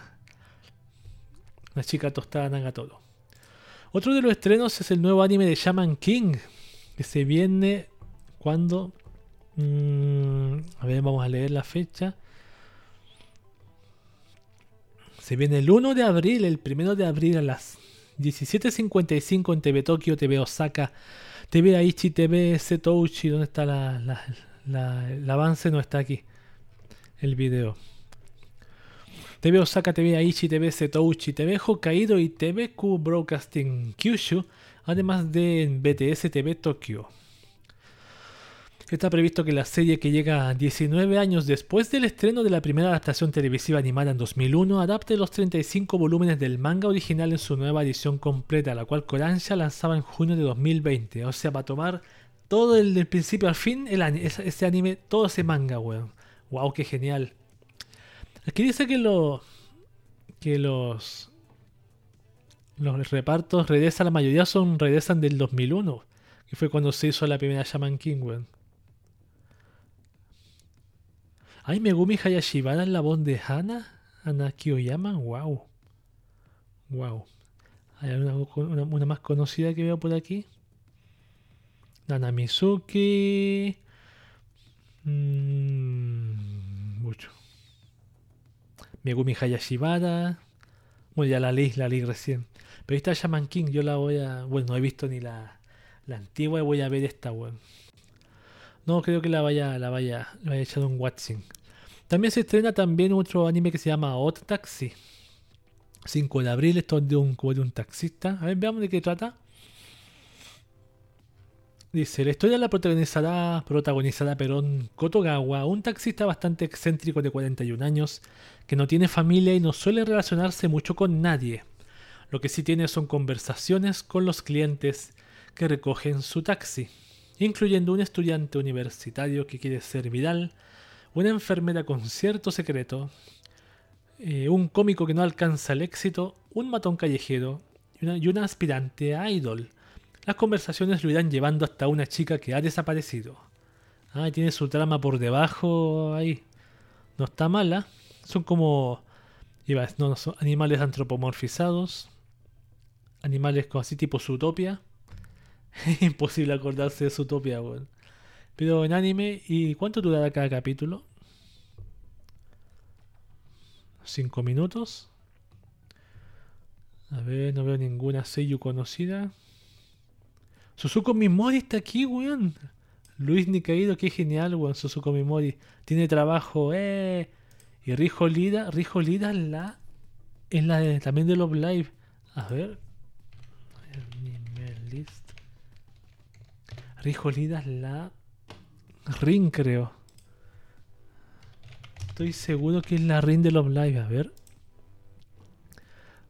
Una chica tostada Nagatoro. Otro de los estrenos es el nuevo anime de Shaman King, que se viene cuando... Mm, a ver, vamos a leer la fecha. Se viene el 1 de abril, el 1 de abril a las 17.55 en TV Tokio, TV Osaka, TV Aichi, TV Setouchi, ¿dónde está la, el avance? No está aquí. El video. TV Osaka, TV Aichi, TV Setouchi, TV Hokkaido y TV Q Broadcasting Kyushu, además de BTS TV Tokyo. Está previsto que la serie que llega 19 años después del estreno de la primera adaptación televisiva animada en 2001 adapte los 35 volúmenes del manga original en su nueva edición completa, la cual Kodansha lanzaba en junio de 2020. O sea, va a tomar todo el del principio al fin, el, ese, anime, todo ese manga, weón. Wow, qué genial. Aquí dice que los. Que los. Los repartos regresan, la mayoría son regresan del 2001. Que fue cuando se hizo la primera Shaman King, weón. Ay, Megumi Hayashibara en la voz de Hana. Ana Kiyoyama. Wow. Wow. Hay una, más conocida que veo por aquí. Nana Mizuki. Mm, mucho. Megumi Hayashibara. Bueno, ya la leí, la leí recién. Pero esta Shaman King, yo la voy a. Bueno, no he visto ni la, la antigua y voy a ver esta, weón. No creo que la vaya, la vaya, la vaya un Watching. También se estrena también otro anime que se llama Hot Taxi. 5 de abril, esto es de un, de un taxista. A ver, veamos de qué trata. Dice, la historia la protagonizará, protagonizada Perón Kotogawa, un taxista bastante excéntrico de 41 años, que no tiene familia y no suele relacionarse mucho con nadie. Lo que sí tiene son conversaciones con los clientes que recogen su taxi, incluyendo un estudiante universitario que quiere ser viral, una enfermera con cierto secreto, eh, un cómico que no alcanza el éxito, un matón callejero y una, aspirante a idol. Las conversaciones lo irán llevando hasta una chica que ha desaparecido. Ah, tiene su trama por debajo ahí. No está mala. Son como no, son animales antropomorfizados. Animales así tipo Zootopia. Imposible acordarse de Zootopia, weón. Pero en anime, ¿y cuánto durará cada capítulo? 5 minutos. A ver, no veo ninguna sello conocida. Suzuko Mimori está aquí, weón. Luis Nicaído, qué genial, weón. Suzuko Mimori. Tiene trabajo, eh. Y Rijo Lida, Rijo Lida es la. Es la de, también de Love Live. A ver. List. Rijo Lida es la. Ring, creo. Estoy seguro que es la ring de Love Live. A ver.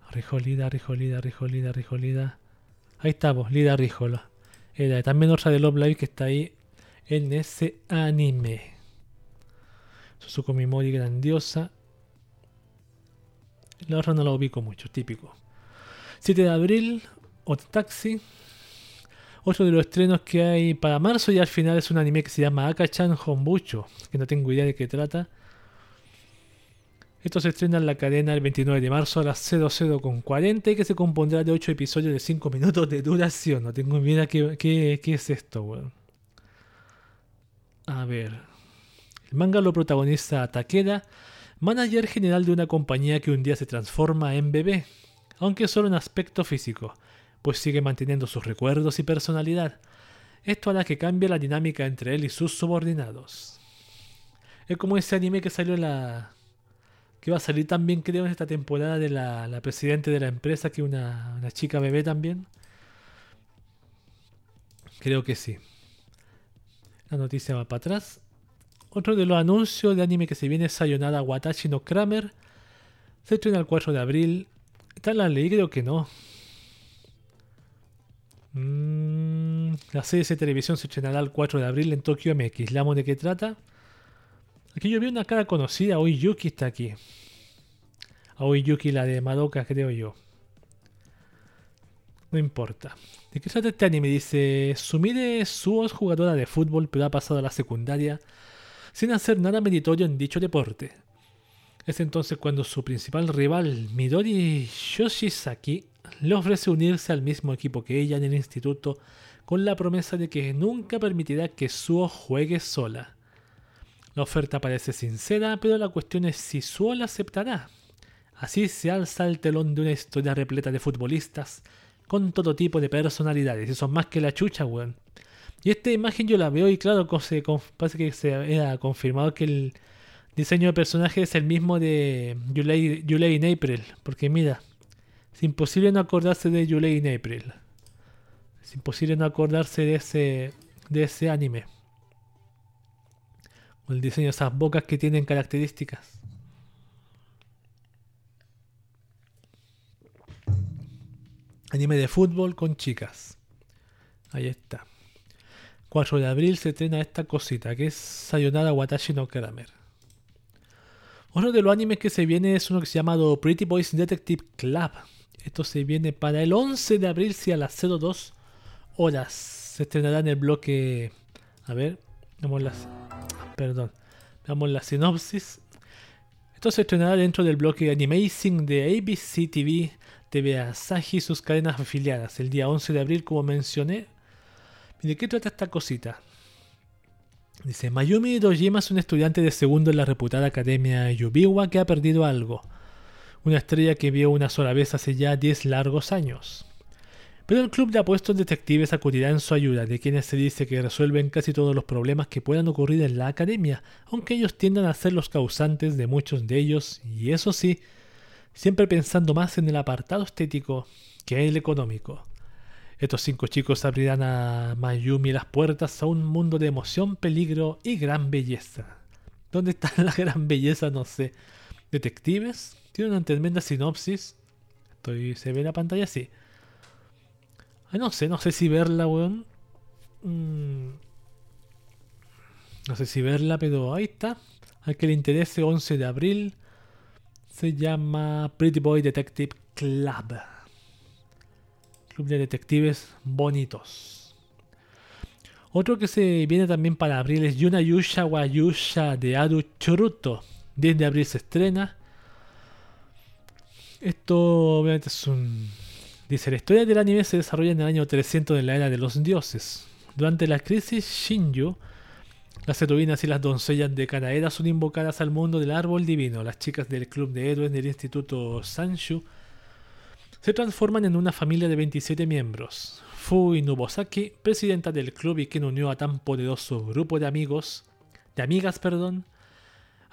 Rijolida, Rijolida, Rijolida, Rijolida. Ahí estamos, Lida Rijola. Era también otra de Love Live que está ahí en ese anime. Suzuko Mimori grandiosa. La otra no la ubico mucho, típico. 7 de abril, Otro Taxi. Otro de los estrenos que hay para marzo y al final es un anime que se llama Akachan Honbucho, que no tengo idea de qué trata. Esto se estrena en la cadena el 29 de marzo a las 00.40 y que se compondrá de 8 episodios de 5 minutos de duración. No tengo idea qué, qué, qué es esto, weón. A ver. El manga lo protagoniza Takeda, manager general de una compañía que un día se transforma en bebé, aunque solo en aspecto físico, pues sigue manteniendo sus recuerdos y personalidad. Esto hará que cambie la dinámica entre él y sus subordinados. Es como ese anime que salió en la, que va a salir también, creo, en esta temporada de la, la presidente de la empresa, que una, una chica bebé también. Creo que sí. La noticia va para atrás. Otro de los anuncios de anime que se viene es Sayonara Watashi no Kramer. Se estrena el 4 de abril. ¿Está la ley? Creo que no. Mm, la de televisión se estrenará el 4 de abril en Tokio MX. ¿La de qué trata? Aquí yo vi una cara conocida. Hoy Yuki está aquí. Hoy Yuki, la de Madoka, creo yo. No importa. ¿De qué trata este anime? Dice: Sumire Suo es jugadora de fútbol, pero ha pasado a la secundaria sin hacer nada meritorio en dicho deporte. Es entonces cuando su principal rival, Midori Yoshizaki, le ofrece unirse al mismo equipo que ella en el instituto con la promesa de que nunca permitirá que Suo juegue sola. La oferta parece sincera, pero la cuestión es si Suol aceptará. Así se alza el telón de una historia repleta de futbolistas con todo tipo de personalidades. Y son más que la chucha, weón. Y esta imagen yo la veo y claro, parece que se ha confirmado que el diseño de personaje es el mismo de July, in April. Porque mira, imposible no acordarse de July in April. Es imposible no acordarse de ese, de ese anime el diseño de esas bocas que tienen características. Anime de fútbol con chicas. Ahí está. 4 de abril se estrena esta cosita, que es Sayonara Watashi no Kramer. Uno de los animes que se viene es uno que se llama Pretty Boys Detective Club. Esto se viene para el 11 de abril, si a las 02 horas. Se estrenará en el bloque. A ver, veamos las. Perdón. Veamos la sinopsis. Esto se estrenará dentro del bloque Animation de ABC TV, TV Asahi y sus cadenas afiliadas el día 11 de abril, como mencioné. ¿Y de qué trata esta cosita? Dice, Mayumi Dojima es un estudiante de segundo en la reputada academia Yubiwa que ha perdido algo. Una estrella que vio una sola vez hace ya 10 largos años. Pero el club de apuestos detectives acudirá en su ayuda, de quienes se dice que resuelven casi todos los problemas que puedan ocurrir en la academia, aunque ellos tiendan a ser los causantes de muchos de ellos, y eso sí, siempre pensando más en el apartado estético que en el económico. Estos cinco chicos abrirán a Mayumi las puertas a un mundo de emoción, peligro y gran belleza. ¿Dónde está la gran belleza? No sé. ¿Detectives? Tiene una tremenda sinopsis. Estoy, ¿Se ve la pantalla? Sí. no sé, no sé si verla, weón. Mm. No sé si verla, pero ahí está. Al que le interese, 11 de abril. Se llama Pretty Boy Detective Club. Club de detectives bonitos. Otro que se viene también para abril es Yuna Yusha wa Yusha de Aru Choruto. 10 de abril se estrena. Esto obviamente es un... Dice, la historia del anime se desarrolla en el año 300 de la era de los dioses. Durante la crisis Shinju, las heroínas y las doncellas de Kanaeda son invocadas al mundo del árbol divino. Las chicas del club de héroes del instituto Sanshu se transforman en una familia de 27 miembros. Fui Nubosaki, presidenta del club y quien unió a tan poderoso grupo de amigos, de amigas, perdón,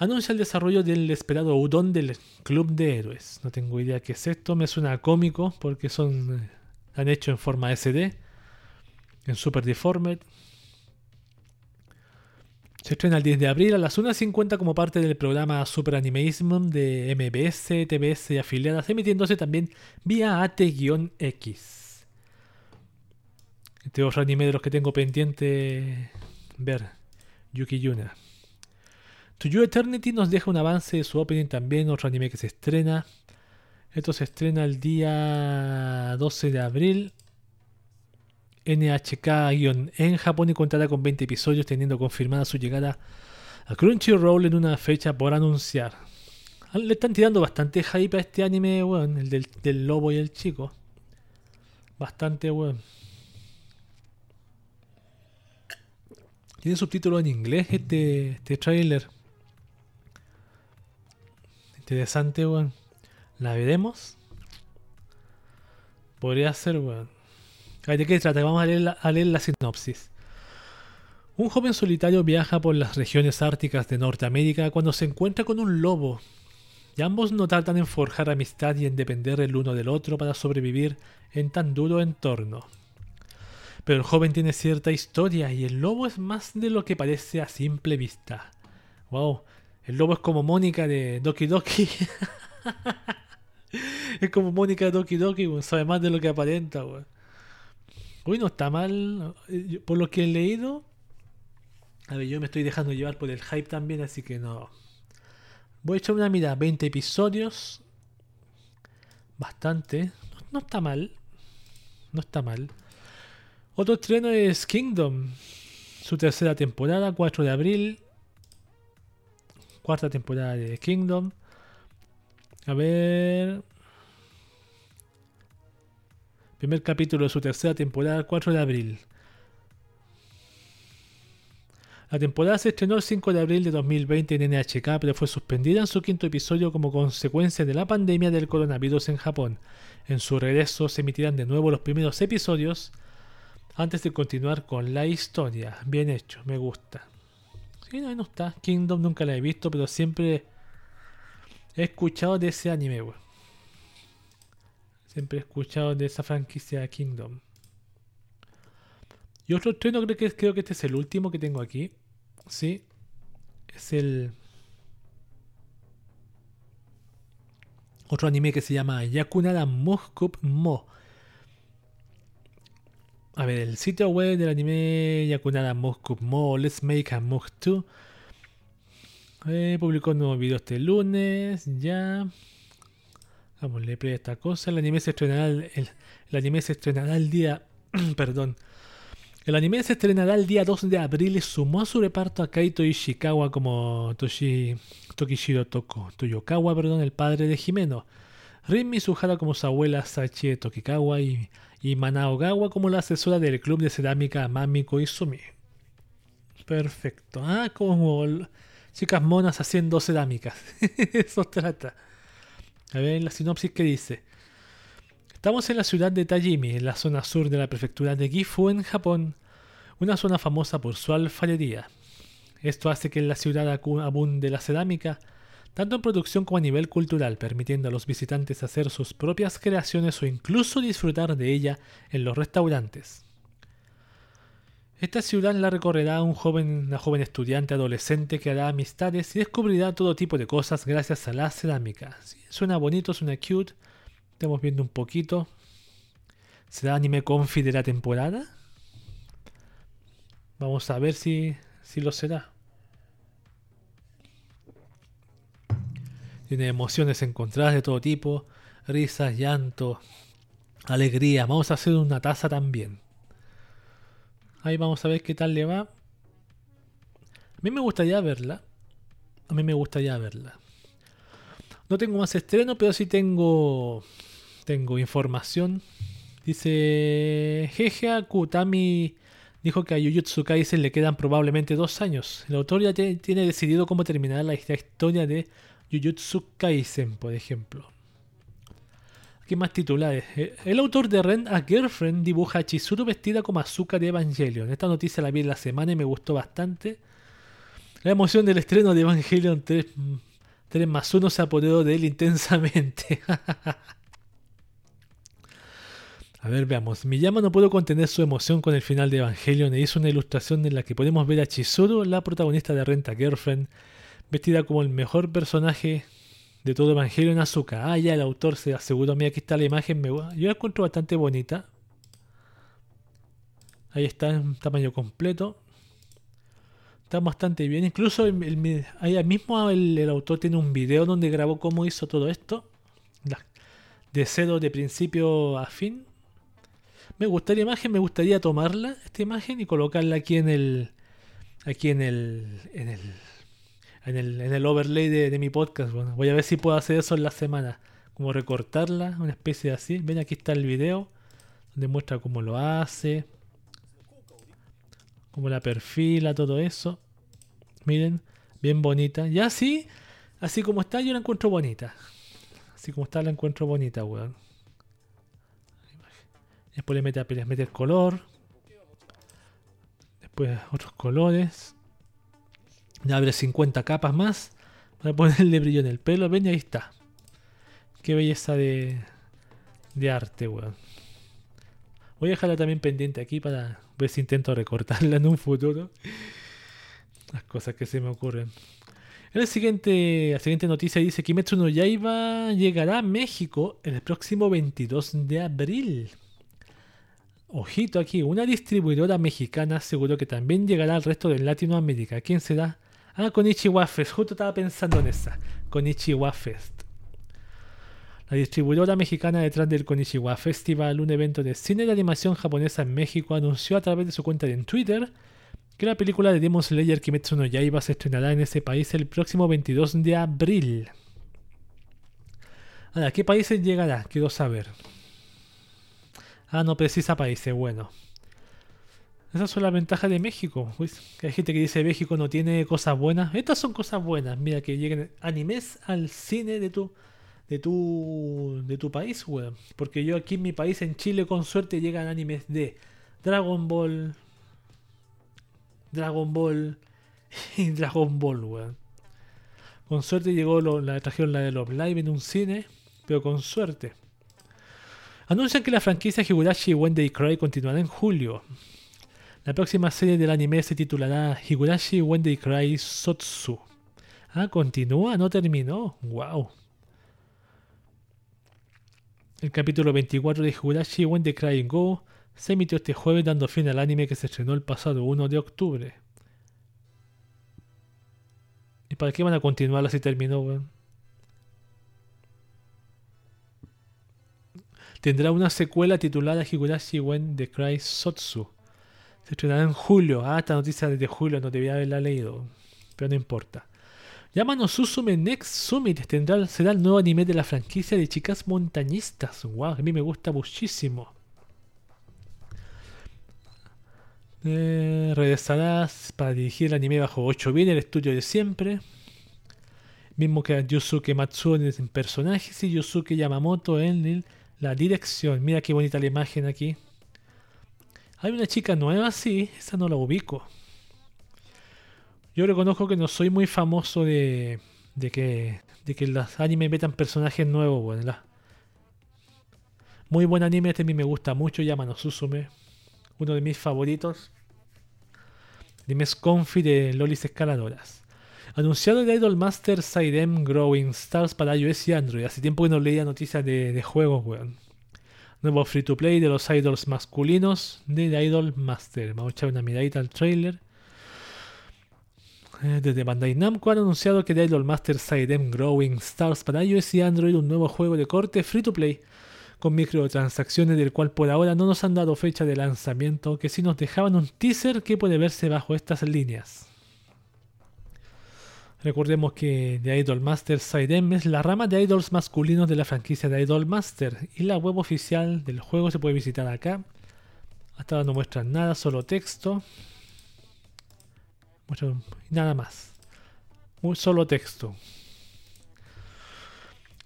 anuncia el desarrollo del esperado udon del Club de Héroes. No tengo idea qué es esto, me suena cómico porque son eh, han hecho en forma SD, en Super Deformed. Se estrena el 10 de abril a las 1.50 como parte del programa Super Animism de MBS, TBS y afiliadas, emitiéndose también vía AT-X. Este otro anime de los que tengo pendiente ver, Yuki Yuna. To You Eternity nos deja un avance de su opening también, otro anime que se estrena. Esto se estrena el día 12 de abril. NHK en Japón y contará con 20 episodios, teniendo confirmada su llegada a Crunchyroll en una fecha por anunciar. Le están tirando bastante hype a este anime, weón, el del, lobo y el chico. Bastante, weón. Tiene subtítulo en inglés este, este trailer. Interesante, weón. ¿La veremos? Podría ser, weón. ¿De qué trata? Vamos a leer, la, sinopsis. Un joven solitario viaja por las regiones árticas de Norteamérica cuando se encuentra con un lobo. Y ambos no tardan en forjar amistad y en depender el uno del otro para sobrevivir en tan duro entorno. Pero el joven tiene cierta historia y el lobo es más de lo que parece a simple vista. Wow, el lobo es como Mónica de Doki Doki. es como Mónica de Doki Doki, sabe más de lo que aparenta. Uy, no está mal. Por lo que he leído. A ver, yo me estoy dejando llevar por el hype también, así que no. Voy a echar una mirada. 20 episodios. Bastante. No, está mal. No está mal. Otro estreno es Kingdom. Su tercera temporada, 4 de abril cuarta temporada de Kingdom. A ver. Primer capítulo de su tercera temporada, 4 de abril. La temporada se estrenó el 5 de abril de 2020 en NHK, pero fue suspendida en su quinto episodio como consecuencia de la pandemia del coronavirus en Japón. En su regreso se emitirán de nuevo los primeros episodios antes de continuar con la historia. Bien hecho, me gusta. Sí, no, no está. Kingdom nunca la he visto, pero siempre he escuchado de ese anime, Siempre he escuchado de esa franquicia Kingdom. Y otro estreno, creo que, creo que este es el último que tengo aquí. Sí. Es el. Otro anime que se llama Yakunara Moskup Mo. A ver, el sitio web del anime Yakunara Moscow Mo Let's Make a Move 2 eh, publicó un nuevo video este lunes. Ya. Vamos, le play esta cosa. El anime se estrenará el, el anime se estrenará el día. perdón. El anime se estrenará el día 2 de abril y sumó a su reparto a Kaito Ishikawa como Toshi, Tokishiro Toko, Toyokawa, perdón, el padre de Jimeno. Rin Mizuhara como su abuela Sachi Tokikawa y, y Manaogawa como la asesora del club de cerámica Mamiko Izumi. Perfecto. Ah, como chicas monas haciendo cerámicas. Eso trata. A ver la sinopsis que dice. Estamos en la ciudad de Tajimi, en la zona sur de la prefectura de Gifu, en Japón, una zona famosa por su alfarería. Esto hace que en la ciudad abunde la cerámica, tanto en producción como a nivel cultural, permitiendo a los visitantes hacer sus propias creaciones o incluso disfrutar de ella en los restaurantes. Esta ciudad la recorrerá un joven, una joven estudiante adolescente que hará amistades y descubrirá todo tipo de cosas gracias a la cerámica. suena bonito, suena cute, Estamos viendo un poquito. ¿Será anime confi de la temporada? Vamos a ver si, si lo será. Tiene emociones encontradas de todo tipo. Risas, llanto, alegría. Vamos a hacer una taza también. Ahí vamos a ver qué tal le va. A mí me gustaría verla. A mí me gustaría verla. No tengo más estreno, pero sí tengo tengo información. Dice Jeja Kutami dijo que a Jujutsu Kaisen le quedan probablemente dos años. El autor ya tiene decidido cómo terminar la historia de Jujutsu Kaisen, por ejemplo. Aquí más titulares. Eh, el autor de Ren a Girlfriend dibuja a Chizuru vestida como Azuka de Evangelion. Esta noticia la vi en la semana y me gustó bastante. La emoción del estreno de Evangelion 3, 3 más 1 se apoderó de él intensamente. A ver, veamos. Miyama no pudo contener su emoción con el final de Evangelion e hizo una ilustración en la que podemos ver a Chizuru, la protagonista de Renta Girlfriend, vestida como el mejor personaje de todo Evangelion Azuka. Ah, ya el autor se aseguró. Mira, aquí está la imagen. Yo la encuentro bastante bonita. Ahí está en tamaño completo. Está bastante bien. Incluso ahí mismo el, el, autor tiene un video donde grabó cómo hizo todo esto. De cero de principio a fin. Me gustaría imagen, me gustaría tomarla, esta imagen, y colocarla aquí en el. Aquí en el. En el. En el, en el overlay de, mi podcast. Bueno, voy a ver si puedo hacer eso en la semana. Como recortarla, una especie de así. Ven, aquí está el video. Donde muestra cómo lo hace. Cómo la perfila, todo eso. Miren, bien bonita. Ya así, así como está, yo la encuentro bonita. Así como está, la encuentro bonita, weón. Después le mete, le mete el color. Después otros colores. Abre 50 capas más. Para ponerle brillo en el pelo. Ven y ahí está. Qué belleza de, arte, weón. Voy a dejarla también pendiente aquí para ver si intento recortarla en un futuro. Las cosas que se me ocurren. Siguiente, la siguiente noticia dice Kimetsu no Yaiba llegará a México el próximo 22 de abril. Ojito aquí, una distribuidora mexicana aseguró que también llegará al resto de Latinoamérica. ¿Quién será? Ah, Konichiwa Fest. Justo estaba pensando en esa. Konichiwa Fest. La distribuidora mexicana detrás del Konichiwa Festival, un evento de cine de animación japonesa en México, anunció a través de su cuenta en Twitter que la película de Demon Slayer Kimetsu no Yaiba se estrenará en ese país el próximo 22 de abril. ¿a qué países llegará? Quiero saber. Ah, no precisa países, bueno. Esas son las ventajas de México. hay gente que dice México no tiene cosas buenas. Estas son cosas buenas. Mira, que lleguen animes al cine de tu, de tu, de tu país, weón. Porque yo aquí en mi país, en Chile, con suerte llegan animes de Dragon Ball, Dragon Ball y Dragon Ball, weón. Con suerte llegó la trajeron la de los live en un cine, pero con suerte. Anuncian que la franquicia Higurashi When They Cry continuará en julio. La próxima serie del anime se titulará Higurashi When They Cry Sotsu. Ah, continúa, no terminó. Wow. El capítulo 24 de Higurashi When They Cry Go se emitió este jueves dando fin al anime que se estrenó el pasado 1 de octubre. ¿Y para qué van a continuar así terminó? Tendrá una secuela titulada Higurashi Wen The Cry Sotsu. Se estrenará en julio. Ah, esta noticia desde julio no debía haberla leído. Pero no importa. Yamano Susume Next Summit será el nuevo anime de la franquicia de chicas montañistas. Wow, a mí me gusta muchísimo. Eh, regresarás para dirigir el anime bajo 8 bien el estudio de siempre. Mismo que Yusuke Matsuo en personajes y Yusuke Yamamoto en la dirección. Mira qué bonita la imagen aquí. Hay una chica nueva, sí, esa no la ubico. Yo reconozco que no soy muy famoso de, de que de que los animes metan personajes nuevos, bueno, Muy buen anime, este a mí me gusta mucho, Yamano Susume uno de mis favoritos. Animes Confi de Lolis Escaladoras. Anunciado el Idol Master Sidem Growing Stars para iOS y Android. Hace tiempo que no leía noticias de, juegos, weón. Nuevo free to play de los idols masculinos de Idol Master. Vamos a echar una miradita al trailer. Eh, desde Bandai Namco han anunciado que The Idol Master Sidem Growing Stars para iOS y Android, un nuevo juego de corte free to play con microtransacciones del cual por ahora no nos han dado fecha de lanzamiento, que sí nos dejaban un teaser que puede verse bajo estas líneas. Recordemos que The Idol Master Sidem es la rama de idols masculinos de la franquicia de Idol Master y la web oficial del juego se puede visitar acá. Hasta ahora no muestran nada, solo texto. nada más. solo texto.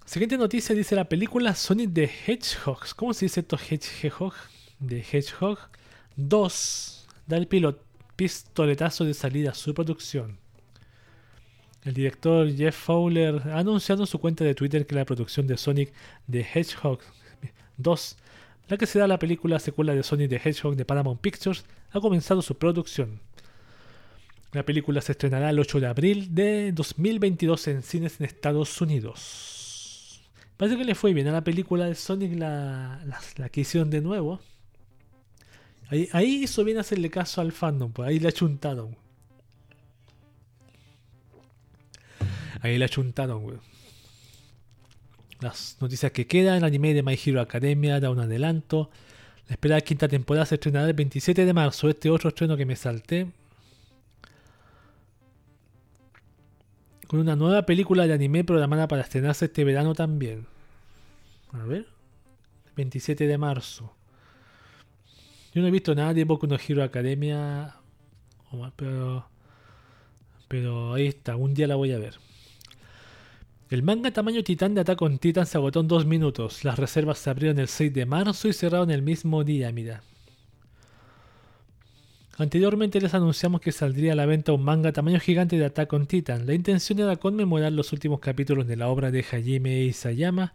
Siguiente noticia dice la película Sonic the Hedgehog. ¿Cómo se dice esto Hedgehog? De Hedgehog 2 da el pistoletazo de salida a su producción. El director Jeff Fowler ha anunciado en su cuenta de Twitter que la producción de Sonic the Hedgehog 2, la que será la película secuela de Sonic the Hedgehog de Paramount Pictures, ha comenzado su producción. La película se estrenará el 8 de abril de 2022 en cines en Estados Unidos. Parece que le fue bien a la película de Sonic, la, la, que hicieron de nuevo. Ahí, ahí, hizo bien hacerle caso al fandom, pues ahí le achuntaron. Ahí le achuntaron, güey. Las noticias que quedan, el anime de My Hero Academia da un adelanto. La esperada quinta temporada se estrenará el 27 de marzo. Este otro estreno que me salté. con una nueva película de anime programada para estrenarse este verano también. A ver, 27 de marzo. Yo no he visto nada de Boku no Hero Academia, pero, pero ahí está, un día la voy a ver. El manga tamaño titán de Attack on Titan se agotó en dos minutos. Las reservas se abrieron el 6 de marzo y cerraron el mismo día, mira. Anteriormente les anunciamos que saldría a la venta un manga tamaño gigante de Attack on Titan. La intención era conmemorar los últimos capítulos de la obra de Hajime Isayama,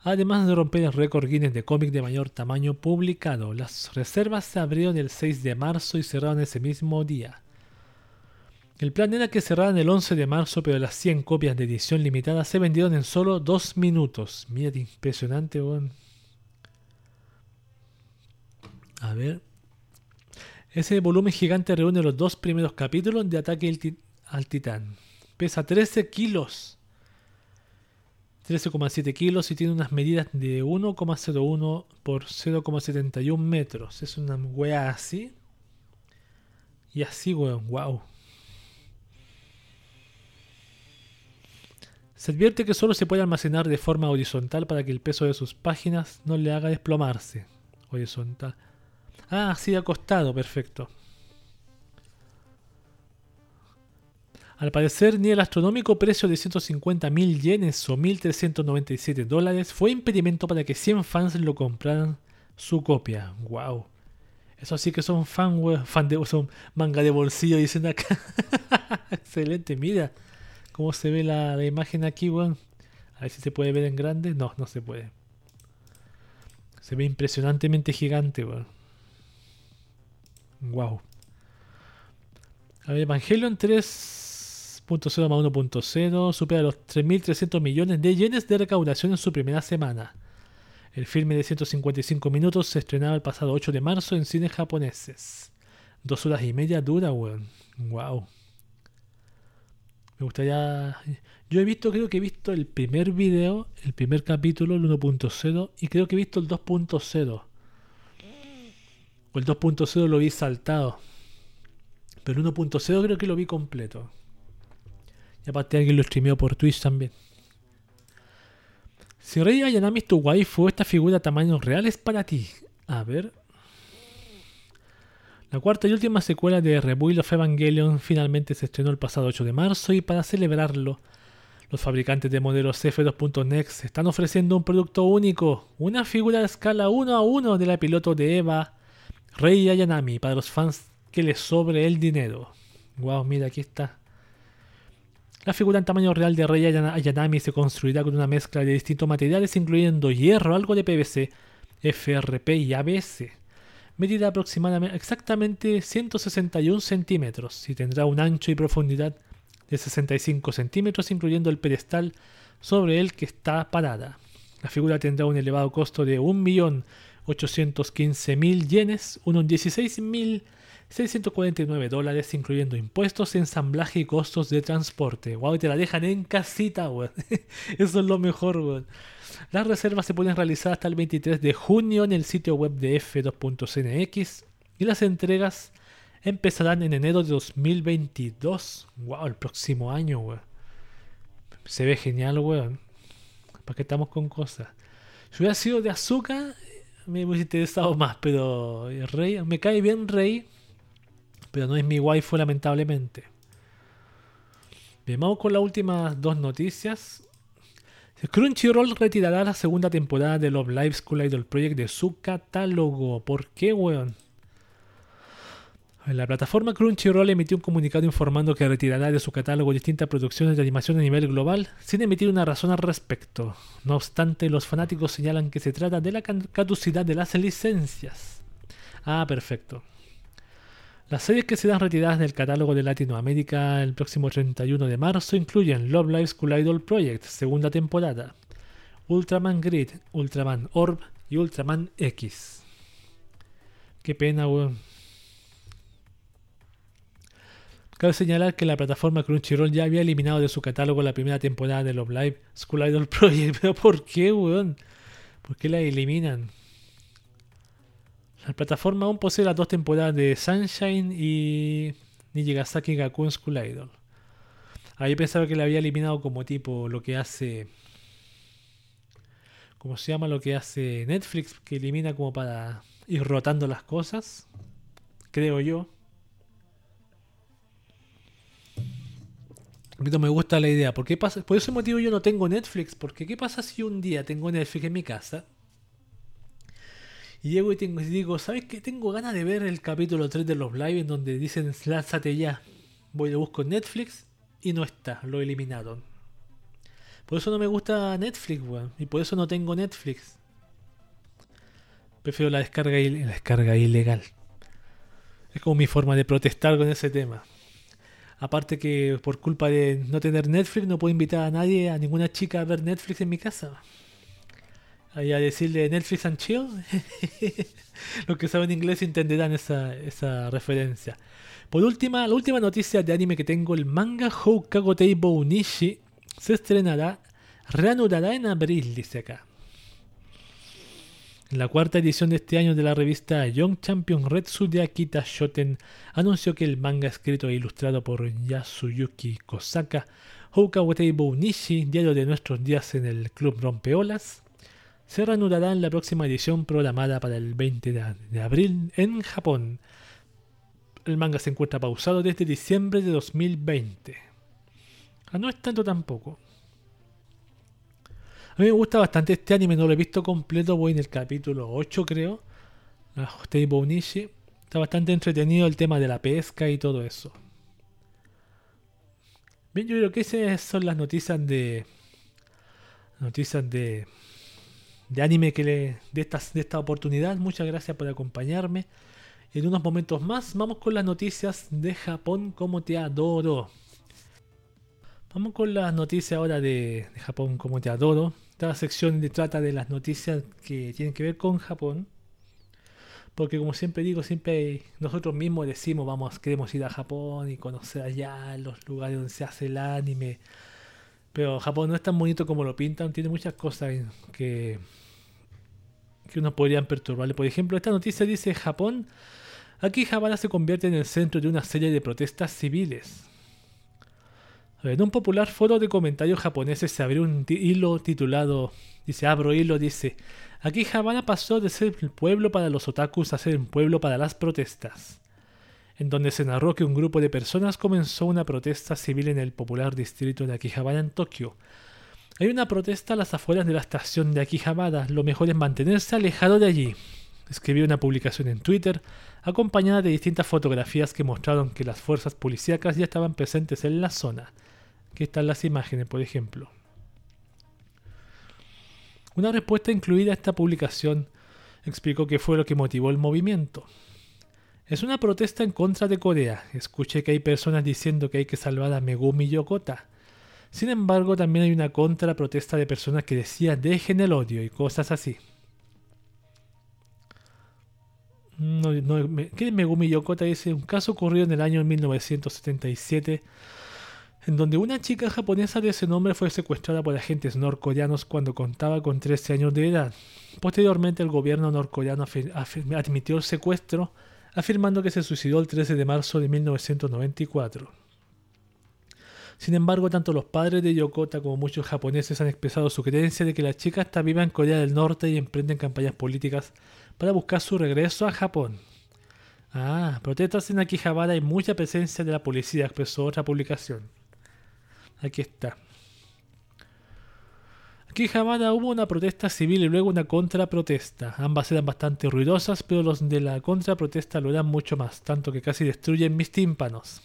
además de romper el récord Guinness de cómic de mayor tamaño publicado. Las reservas se abrieron el 6 de marzo y cerraron ese mismo día. El plan era que cerraran el 11 de marzo, pero las 100 copias de edición limitada se vendieron en solo 2 minutos. Mira, impresionante, A ver. Ese volumen gigante reúne los dos primeros capítulos de Ataque al Titán. Pesa 13 kilos. 13,7 kilos y tiene unas medidas de 1,01 por 0,71 metros. Es una wea así. Y así, weón, wow. Se advierte que solo se puede almacenar de forma horizontal para que el peso de sus páginas no le haga desplomarse. Horizontal. Ah, sí, acostado, perfecto. Al parecer, ni el astronómico precio de 150 mil yenes o 1.397 dólares fue impedimento para que 100 fans lo compraran su copia. ¡Wow! Eso sí que son fan, fan de, son manga de bolsillo, dicen acá. Excelente, mira cómo se ve la, imagen aquí, weón. A ver si se puede ver en grande. No, no se puede. Se ve impresionantemente gigante, weón. Wow. A ver, Evangelion 3.0 más 1.0 supera los 3.300 millones de yenes de recaudación en su primera semana. El filme de 155 minutos se estrenaba el pasado 8 de marzo en cines japoneses. Dos horas y media dura, weón. Wow. Me gustaría. Yo he visto, creo que he visto el primer video, el primer capítulo, el 1.0, y creo que he visto el 2.0. O el 2.0 lo vi saltado. Pero el 1.0 creo que lo vi completo. Y aparte alguien lo streameó por Twitch también. Si Rey Ayanami es tu waifu, esta figura tamaño real es para ti. A ver. La cuarta y última secuela de Rebuild of Evangelion finalmente se estrenó el pasado 8 de marzo y para celebrarlo, los fabricantes de modelos F2.next están ofreciendo un producto único, una figura de escala 1 a 1 de la piloto de Eva, Rey Ayanami, para los fans que les sobre el dinero. Wow, mira, aquí está. La figura en tamaño real de Rey Ayanami se construirá con una mezcla de distintos materiales, incluyendo hierro, algo de PVC, FRP y ABS. Medirá aproximadamente exactamente 161 centímetros y tendrá un ancho y profundidad de 65 centímetros, incluyendo el pedestal sobre el que está parada. La figura tendrá un elevado costo de 1.815.000 yenes, unos 16.000 649 dólares, incluyendo impuestos, ensamblaje y costos de transporte. Wow, te la dejan en casita, weón. Eso es lo mejor, weón. Las reservas se pueden realizar hasta el 23 de junio en el sitio web de F2.cnx y las entregas empezarán en enero de 2022. Wow, el próximo año, weón. Se ve genial, weón. ¿Para qué estamos con cosas? Si hubiera sido de azúcar, me hubiese interesado más, pero Rey, me cae bien Rey pero no es mi waifu lamentablemente. Bien, vamos con las últimas dos noticias. Crunchyroll retirará la segunda temporada de Love Live School Idol Project de su catálogo. ¿Por qué, weón? La plataforma Crunchyroll emitió un comunicado informando que retirará de su catálogo distintas producciones de animación a nivel global, sin emitir una razón al respecto. No obstante, los fanáticos señalan que se trata de la caducidad de las licencias. Ah, perfecto. Las series que serán retiradas del catálogo de Latinoamérica el próximo 31 de marzo incluyen Love Live School Idol Project, segunda temporada, Ultraman Grid, Ultraman Orb y Ultraman X. Qué pena, weón. Cabe señalar que la plataforma Crunchyroll ya había eliminado de su catálogo la primera temporada de Love Live School Idol Project. Pero ¿por qué, weón? ¿Por qué la eliminan? La plataforma aún posee las dos temporadas de Sunshine y Nijigasaki Gakuen School Idol. Ahí pensaba que le había eliminado como tipo lo que hace. ¿Cómo se llama lo que hace Netflix? Que elimina como para ir rotando las cosas. Creo yo. Me gusta la idea. ¿Por, qué pasa? Por ese motivo yo no tengo Netflix. Porque ¿qué pasa si un día tengo Netflix en mi casa? Y llego y, tengo, digo, ¿sabes qué? Tengo ganas de ver el capítulo 3 de los live en donde dicen lánzate ya. Voy a busco en Netflix y no está, lo eliminaron. Por eso no me gusta Netflix, weón. Y por eso no tengo Netflix. Prefiero la descarga ilegal. Es como mi forma de protestar con ese tema. Aparte que por culpa de no tener Netflix no puedo invitar a nadie, a ninguna chica a ver Netflix en mi casa ahí a decirle Netflix and chill. Los que saben inglés entenderán esa, esa referencia. Por última, la última noticia de anime que tengo, el manga Houkago Teibo Nishi se estrenará, reanudará en abril, dice acá. La cuarta edición de este año de la revista Young Champion Red de Akita Shoten anunció que el manga escrito e ilustrado por Yasuyuki Kosaka, Houkago Teibo Nishi, diario de nuestros días en el Club Rompeolas, se reanudará en la próxima edición programada para el 20 de abril en Japón. El manga se encuentra pausado desde diciembre de 2020. Ah, no es tanto tampoco. A mí me gusta bastante este anime, no lo he visto completo, voy en el capítulo 8 creo. La Bonishi. Está bastante entretenido el tema de la pesca y todo eso. Bien, yo creo que esas son las noticias de... Noticias de de anime que le, de, esta, de esta oportunidad. Muchas gracias por acompañarme. En unos momentos más vamos con las noticias de Japón como te adoro. Vamos con las noticias ahora de, Japón como te adoro. Esta sección trata de las noticias que tienen que ver con Japón. Porque como siempre digo, siempre nosotros mismos decimos, vamos, queremos ir a Japón y conocer allá los lugares donde se hace el anime. Pero Japón no es tan bonito como lo pintan, tiene muchas cosas que, que nos podrían perturbarle. Por ejemplo, esta noticia dice Japón, aquí Havana se convierte en el centro de una serie de protestas civiles. En un popular foro de comentarios japoneses se abrió un hilo titulado, dice, abro hilo, dice, aquí Havana pasó de ser el pueblo para los otakus a ser un pueblo para las protestas, en donde se narró que un grupo de personas comenzó una protesta civil en el popular distrito de Akihabara en Tokio. Hay una protesta a las afueras de la estación de Akihabara, lo mejor es mantenerse alejado de allí. Escribió una publicación en Twitter, acompañada de distintas fotografías que mostraron que las fuerzas policíacas ya estaban presentes en la zona. Aquí están las imágenes, por ejemplo. Una respuesta incluida a esta publicación explicó qué fue lo que motivó el movimiento. Es una protesta en contra de Corea. Escuché que hay personas diciendo que hay que salvar a Megumi Yokota. Sin embargo, también hay una contra protesta de personas que decían dejen el odio y cosas así. No, ¿Qué Megumi Yokota dice? Un caso ocurrió en el año 1977 en donde una chica japonesa de ese nombre fue secuestrada por agentes norcoreanos cuando contaba con 13 años de edad. Posteriormente el gobierno norcoreano admitió el secuestro, afirmando que se suicidó el 13 de marzo de 1994. Sin embargo, tanto los padres de Yokota como muchos japoneses han expresado su creencia de que la chica está viva en Corea del Norte y emprenden campañas políticas para buscar su regreso a Japón. Ah, protestas en Akihabara y mucha presencia de la policía, expresó otra publicación. Aquí está. Aquí en Havana hubo una protesta civil y luego una contraprotesta. Ambas eran bastante ruidosas, pero los de la contraprotesta lo eran mucho más, tanto que casi destruyen mis tímpanos.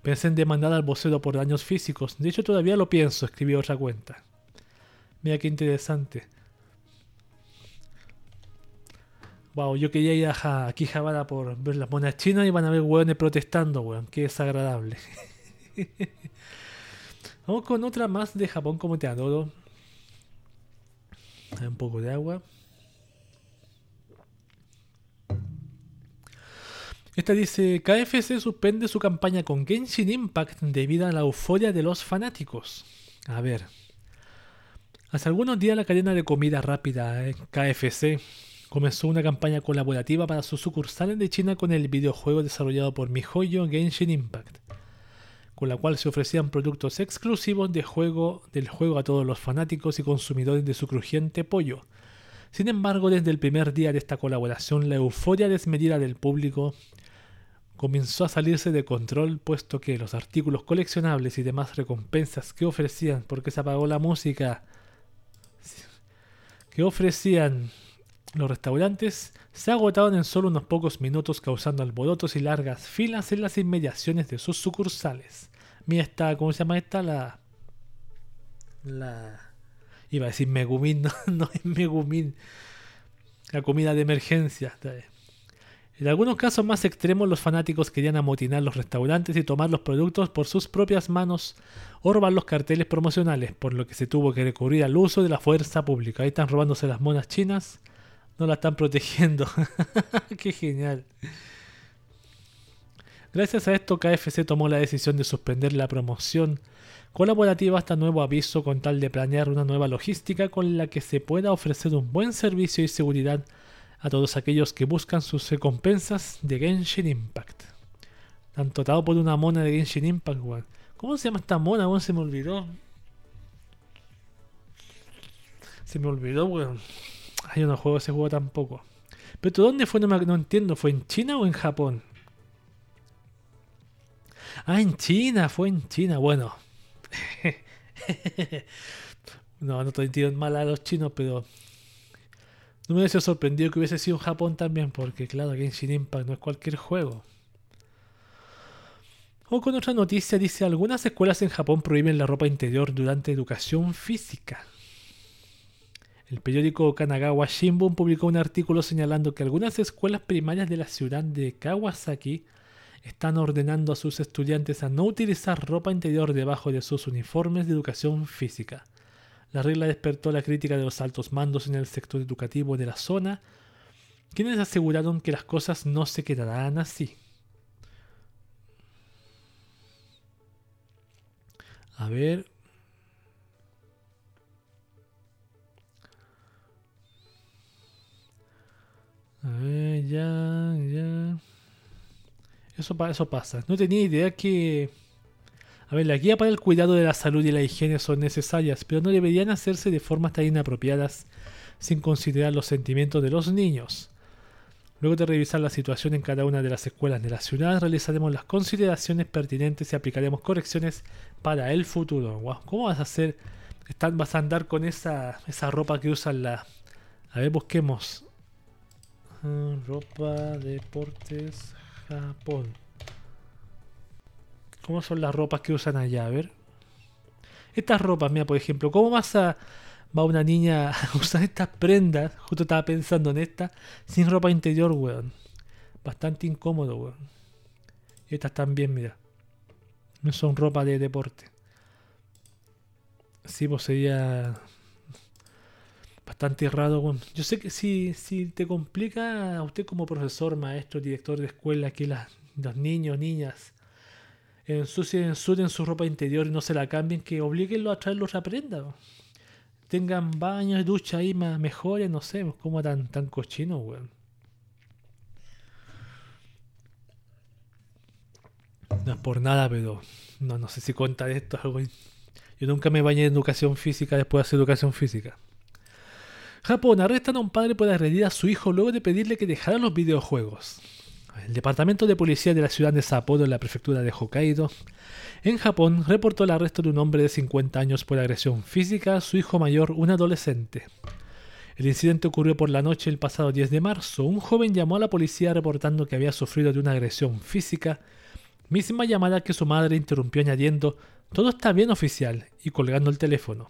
Pensé en demandar al vocero por daños físicos. De hecho, todavía lo pienso, escribió otra cuenta. Mira qué interesante. Wow, yo quería ir a aquí por ver las monedas chinas y van a ver hueones protestando, weón. Qué desagradable. Vamos con otra más de Japón como te adoro. Un poco de agua. Esta dice, KFC suspende su campaña con Genshin Impact debido a la euforia de los fanáticos. A ver. Hace algunos días la cadena de comida rápida eh, KFC comenzó una campaña colaborativa para sus sucursales de China con el videojuego desarrollado por MiHoYo Genshin Impact con la cual se ofrecían productos exclusivos de juego, del juego a todos los fanáticos y consumidores de su crujiente pollo. Sin embargo, desde el primer día de esta colaboración, la euforia desmedida del público comenzó a salirse de control, puesto que los artículos coleccionables y demás recompensas que ofrecían, porque se apagó la música, que ofrecían los restaurantes, se agotaron en solo unos pocos minutos, causando alborotos y largas filas en las inmediaciones de sus sucursales. Mira esta, ¿cómo se llama esta? La. La. Iba a decir Megumin, no, no es Megumin. La comida de emergencia. En algunos casos más extremos, los fanáticos querían amotinar los restaurantes y tomar los productos por sus propias manos o robar los carteles promocionales, por lo que se tuvo que recurrir al uso de la fuerza pública. Ahí están robándose las monas chinas, no la están protegiendo. Qué genial. Gracias a esto, KFC tomó la decisión de suspender la promoción colaborativa hasta nuevo aviso con tal de planear una nueva logística con la que se pueda ofrecer un buen servicio y seguridad a todos aquellos que buscan sus recompensas de Genshin Impact. Tanto tratado por una mona de Genshin Impact, weón. ¿Cómo se llama esta mona, weón? Se me olvidó. Se me olvidó, weón. Hay no juego ese juego tampoco. Pero ¿dónde fue? No, no entiendo. ¿Fue en China o en Japón? Ah, en China, fue en China. Bueno. no, no estoy tirando mal a los chinos, pero no me hubiese sorprendido que hubiese sido en Japón también, porque claro, Genshin Impact no es cualquier juego. O con otra noticia dice, algunas escuelas en Japón prohíben la ropa interior durante educación física. El periódico Kanagawa Shimbun publicó un artículo señalando que algunas escuelas primarias de la ciudad de Kawasaki están ordenando a sus estudiantes a no utilizar ropa interior debajo de sus uniformes de educación física. La regla despertó la crítica de los altos mandos en el sector educativo de la zona, quienes aseguraron que las cosas no se quedarán así. A ver. A ver, ya, ya. Eso, pasa. No tenía idea que... A ver, la guía para el cuidado de la salud y la higiene son necesarias, pero no deberían hacerse de formas tan inapropiadas sin considerar los sentimientos de los niños. Luego de revisar la situación en cada una de las escuelas de la ciudad, realizaremos las consideraciones pertinentes y aplicaremos correcciones para el futuro. ¿Cómo vas a hacer? ¿Vas a andar con esa, esa ropa que usan la... A ver, busquemos. Ropa, deportes, Japón. ¿Cómo son las ropas que usan allá? A ver. Estas ropas, mira, por ejemplo, ¿cómo vas a va una niña a usar estas prendas? Justo estaba pensando en esta, sin ropa interior, weón. Bastante incómodo, weón. Estas también, mira. No son ropa de deporte. Sí, pues sería bastante raro. Yo sé que si, si te complica a usted como profesor, maestro, director de escuela, que los niños, niñas, ensucien, ensucien su ropa interior y no se la cambien, que obliguenlo a traerlo otra prenda. Tengan baños, ducha ahí más mejores, no sé, como tan, tan cochino, weón. No es por nada, pero no, no sé si cuenta esto. Yo nunca me bañé en educación física después de hacer educación física. Japón arrestan a un padre por agredir a su hijo luego de pedirle que dejara los videojuegos. El departamento de policía de la ciudad de Sapporo, en la prefectura de Hokkaido, en Japón, reportó el arresto de un hombre de 50 años por agresión física a su hijo mayor, un adolescente. El incidente ocurrió por la noche el pasado 10 de marzo. Un joven llamó a la policía reportando que había sufrido de una agresión física, misma llamada que su madre interrumpió añadiendo, todo está bien oficial, y colgando el teléfono.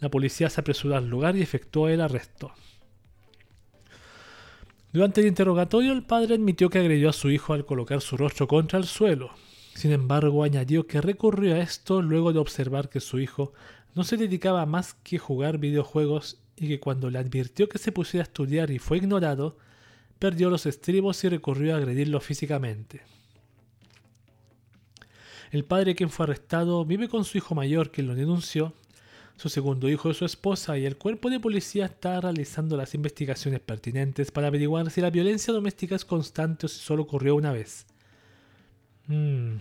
La policía se apresuró al lugar y efectuó el arresto. Durante el interrogatorio, el padre admitió que agredió a su hijo al colocar su rostro contra el suelo. Sin embargo, añadió que recurrió a esto luego de observar que su hijo no se dedicaba más que jugar videojuegos y que cuando le advirtió que se pusiera a estudiar y fue ignorado, perdió los estribos y recurrió a agredirlo físicamente. El padre quien fue arrestado vive con su hijo mayor quien lo denunció su segundo hijo y su esposa, y el cuerpo de policía está realizando las investigaciones pertinentes para averiguar si la violencia doméstica es constante o si solo ocurrió una vez. Hmm.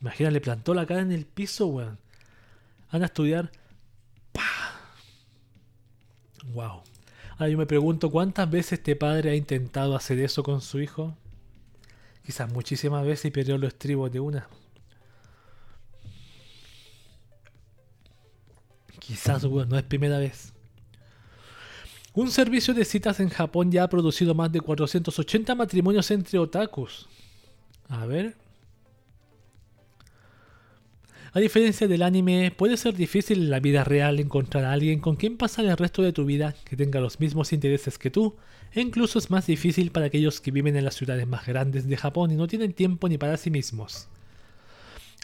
Imagina, le plantó la cara en el piso, weón. Van a estudiar. ¡Pah! Wow. Ahora yo me pregunto cuántas veces este padre ha intentado hacer eso con su hijo. Quizás muchísimas veces y perdió los estribos de una. Quizás, no es primera vez. Un servicio de citas en Japón ya ha producido más de 480 matrimonios entre otakus. A ver. A diferencia del anime, puede ser difícil en la vida real encontrar a alguien con quien pasar el resto de tu vida que tenga los mismos intereses que tú, e incluso es más difícil para aquellos que viven en las ciudades más grandes de Japón y no tienen tiempo ni para sí mismos.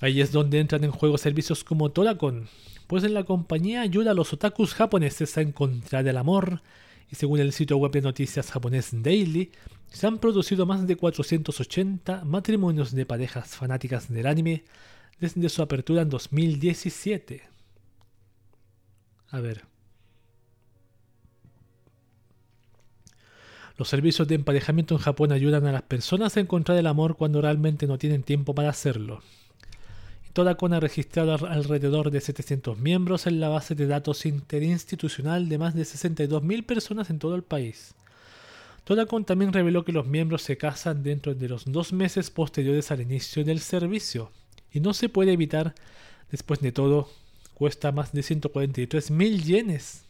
Ahí es donde entran en juego servicios como Torakon, pues en la compañía ayuda a los otakus japoneses a encontrar el amor, y según el sitio web de noticias japonés Daily, se han producido más de 480 matrimonios de parejas fanáticas del anime desde su apertura en 2017. A ver. Los servicios de emparejamiento en Japón ayudan a las personas a encontrar el amor cuando realmente no tienen tiempo para hacerlo. Todacon ha registrado alrededor de 700 miembros en la base de datos interinstitucional de más de 62.000 personas en todo el país. Todacon también reveló que los miembros se casan dentro de los dos meses posteriores al inicio del servicio, y no se puede evitar, después de todo, cuesta más de 143 mil yenes,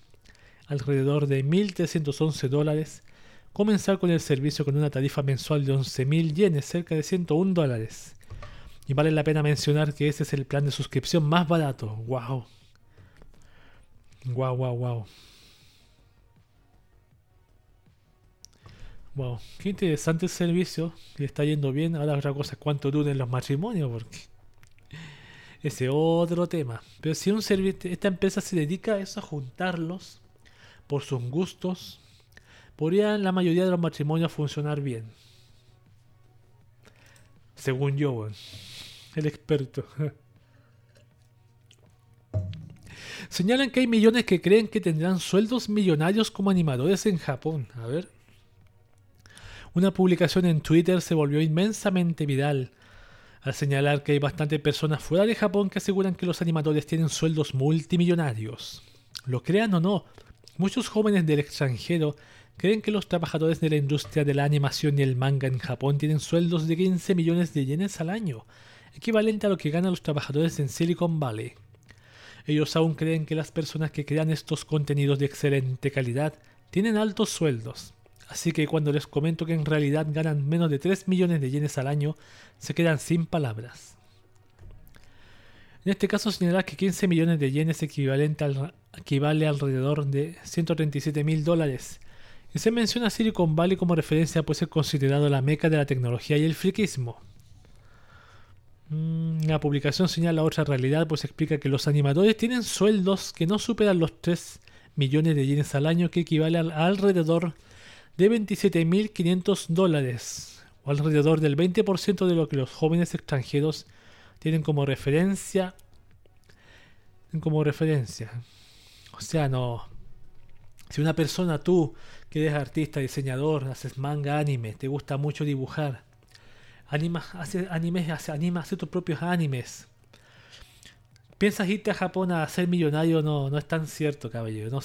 alrededor de 1.311 dólares, comenzar con el servicio con una tarifa mensual de 11.000 yenes, cerca de 101 dólares y vale la pena mencionar que ese es el plan de suscripción más barato. ¡Wow! ¡Wow, wow, wow! Wow, qué interesante el servicio. Le está yendo bien. Ahora otra cosa es cuánto duren los matrimonios, porque ese otro tema. Pero si un esta empresa se dedica a eso, a juntarlos por sus gustos, podría la mayoría de los matrimonios funcionar bien. Según yo, el experto. Señalan que hay millones que creen que tendrán sueldos millonarios como animadores en Japón. A ver. Una publicación en Twitter se volvió inmensamente viral al señalar que hay bastantes personas fuera de Japón que aseguran que los animadores tienen sueldos multimillonarios. Lo crean o no, muchos jóvenes del extranjero creen que los trabajadores de la industria de la animación y el manga en Japón tienen sueldos de 15 millones de yenes al año, equivalente a lo que ganan los trabajadores en Silicon Valley. Ellos aún creen que las personas que crean estos contenidos de excelente calidad tienen altos sueldos. Así que cuando les comento que en realidad ganan menos de 3 millones de yenes al año, se quedan sin palabras. En este caso señalar que 15 millones de yenes equivalente al, equivale alrededor de 137 mil dólares. Se menciona Silicon Valley como referencia pues ser considerado la meca de la tecnología y el friquismo. Mm, la publicación señala otra realidad, pues explica que los animadores tienen sueldos que no superan los 3 millones de yenes al año, que equivale a alrededor de 27.500 dólares, o alrededor del 20% de lo que los jóvenes extranjeros tienen como referencia. Como referencia. O sea, no. Si una persona, tú, que eres artista, diseñador, haces manga, anime, te gusta mucho dibujar, anima, hace animes, hace, anima, hace tus propios animes. Piensas irte a Japón a ser millonario, no, no es tan cierto, caballero. No,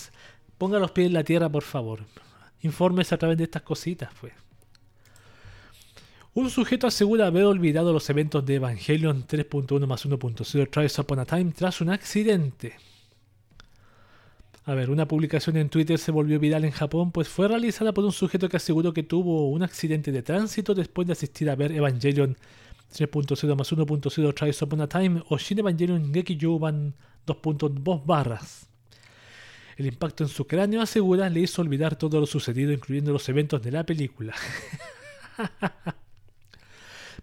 ponga los pies en la tierra, por favor informes a través de estas cositas, pues. Un sujeto asegura haber olvidado los eventos de Evangelion 3.1 más 1.0 Trials Upon a Time tras un accidente. A ver, una publicación en Twitter se volvió viral en Japón, pues fue realizada por un sujeto que aseguró que tuvo un accidente de tránsito después de asistir a ver Evangelion 3.0 más 1.0 Trials Upon a Time o Shin Evangelion Gekijouban 2.2 barras. El impacto en su cráneo, asegura, le hizo olvidar todo lo sucedido, incluyendo los eventos de la película.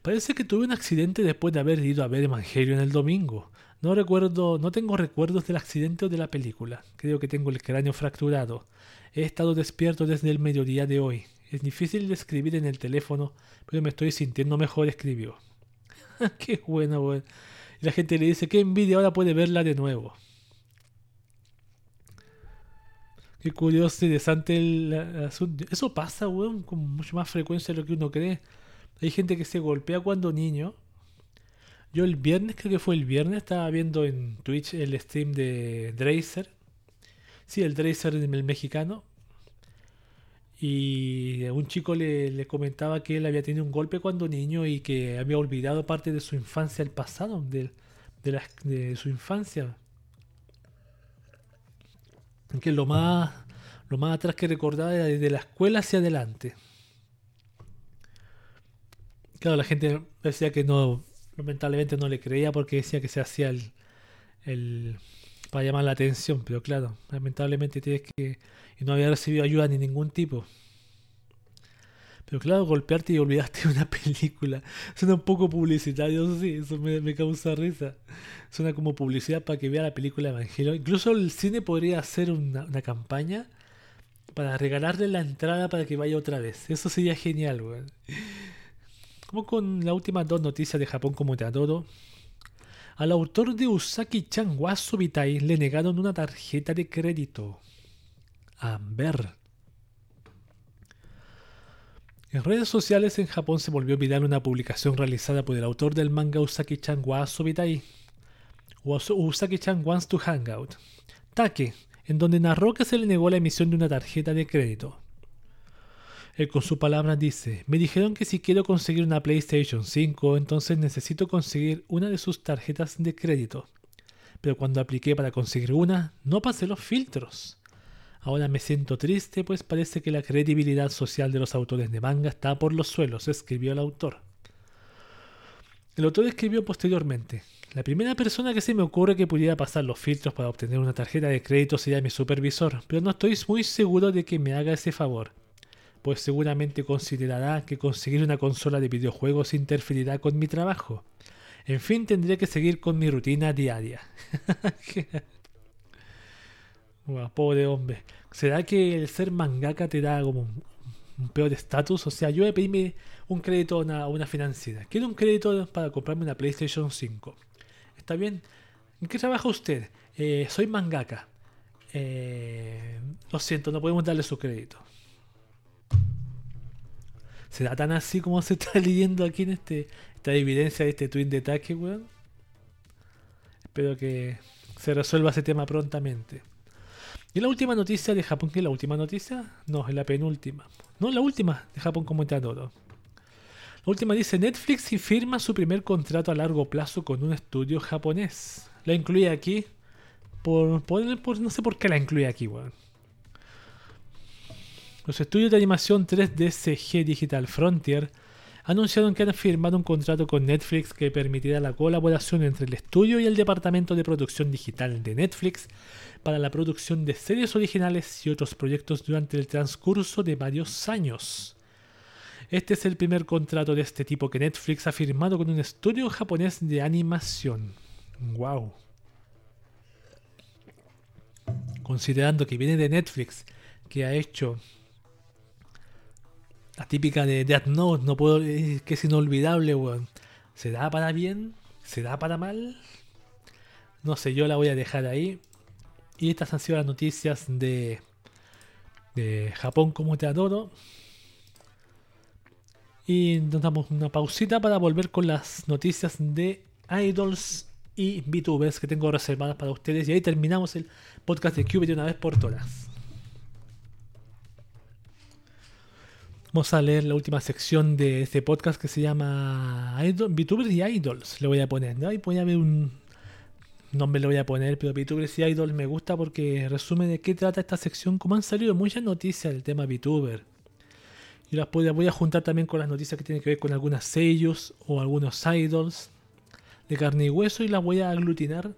Parece que tuve un accidente después de haber ido a ver en el domingo. No recuerdo, no tengo recuerdos del accidente o de la película. Creo que tengo el cráneo fracturado. He estado despierto desde el mediodía de hoy. Es difícil de escribir en el teléfono, pero me estoy sintiendo mejor, escribió. Qué bueno, güey. Y la gente le dice, qué envidia, ahora puede verla de nuevo. Qué curioso, interesante el, asunto. Eso pasa, weón, con mucho más frecuencia de lo que uno cree. Hay gente que se golpea cuando niño. Yo el viernes, creo que fue el viernes, estaba viendo en Twitch el stream de Dracer. Sí, el Dracer el mexicano. Y un chico le, comentaba que él había tenido un golpe cuando niño y que había olvidado parte de su infancia, el pasado, de, de su infancia que lo más, lo más atrás que recordaba era desde la escuela hacia adelante. Claro, la gente decía que no, lamentablemente no le creía porque decía que se hacía el, el para llamar la atención, pero claro, lamentablemente tienes que y no había recibido ayuda ni ningún tipo. Pero claro, golpearte y olvidarte de una película. Suena un poco publicitario, sí, eso me, causa risa. Suena como publicidad para que vea la película Evangelio. Incluso el cine podría hacer una, campaña para regalarle la entrada para que vaya otra vez. Eso sería genial, weón. Como con las últimas dos noticias de Japón como te adoro. Al autor de Usaki-chan Wasubitai le negaron una tarjeta de crédito. A ver. En redes sociales en Japón se volvió viral una publicación realizada por el autor del manga Usaki-chan wa Sobitai, Usaki-chan Wants to Hangout, Take, en donde narró que se le negó la emisión de una tarjeta de crédito. Él con su palabra dice, me dijeron que si quiero conseguir una PlayStation 5, entonces necesito conseguir una de sus tarjetas de crédito. Pero cuando apliqué para conseguir una, no pasé los filtros. Ahora me siento triste, pues parece que la credibilidad social de los autores de manga está por los suelos, escribió el autor. El autor escribió posteriormente, la primera persona que se me ocurre que pudiera pasar los filtros para obtener una tarjeta de crédito sería mi supervisor, pero no estoy muy seguro de que me haga ese favor, pues seguramente considerará que conseguir una consola de videojuegos interferirá con mi trabajo. En fin, tendría que seguir con mi rutina diaria. pobre hombre. ¿Será que el ser mangaka te da como un, peor estatus? O sea, yo voy a pedirme un crédito a una, una, financiera. Quiero un crédito para comprarme una PlayStation 5. ¿Está bien? ¿En qué trabaja usted? Eh, soy mangaka. Eh, lo siento, no podemos darle su crédito. ¿Será tan así como se está leyendo aquí en este, esta evidencia de este twin de ataque, weón? Espero que se resuelva ese tema prontamente. Y la última noticia de Japón, ¿qué es la última noticia? No, es la penúltima. No, la última de Japón como todo. La última dice, Netflix firma su primer contrato a largo plazo con un estudio japonés. La incluye aquí por, por, no sé por qué la incluye aquí, weón. Los estudios de animación 3D CG Digital Frontier anunciaron que han firmado un contrato con Netflix que permitirá la colaboración entre el estudio y el departamento de producción digital de Netflix para la producción de series originales y otros proyectos durante el transcurso de varios años. Este es el primer contrato de este tipo que Netflix ha firmado con un estudio japonés de animación. ¡Wow! Considerando que viene de Netflix, que ha hecho la típica de Death Note, no puedo, que es inolvidable, weón. ¿Se da para bien? ¿Se da para mal? No sé, yo la voy a dejar ahí. Y estas han sido las noticias de, de Japón como te adoro. Y nos damos una pausita para volver con las noticias de idols y VTubers que tengo reservadas para ustedes. Y ahí terminamos el podcast de Cube de una vez por todas. Vamos a leer la última sección de este podcast que se llama VTubers y Idols. Le voy a poner, ¿no? Ahí voy a ver un nombre, le voy a poner, pero VTubers y Idols me gusta porque resume de qué trata esta sección. Como han salido muchas noticias del tema VTuber. Y las voy a juntar también con las noticias que tienen que ver con algunas sellos o algunos idols de carne y hueso y las voy a aglutinar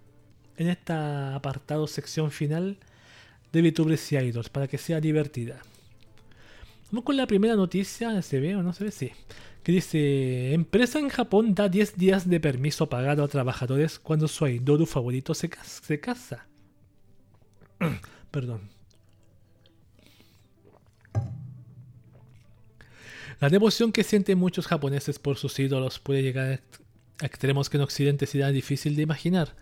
en esta apartado sección final de VTubers y Idols para que sea divertida. Vamos con la primera noticia, ¿se ve o no se ve? Sí. Que dice, empresa en Japón da 10 días de permiso pagado a trabajadores cuando su idolu favorito se, casa. Perdón. La devoción que sienten muchos japoneses por sus ídolos puede llegar a extremos que en Occidente será difícil de imaginar.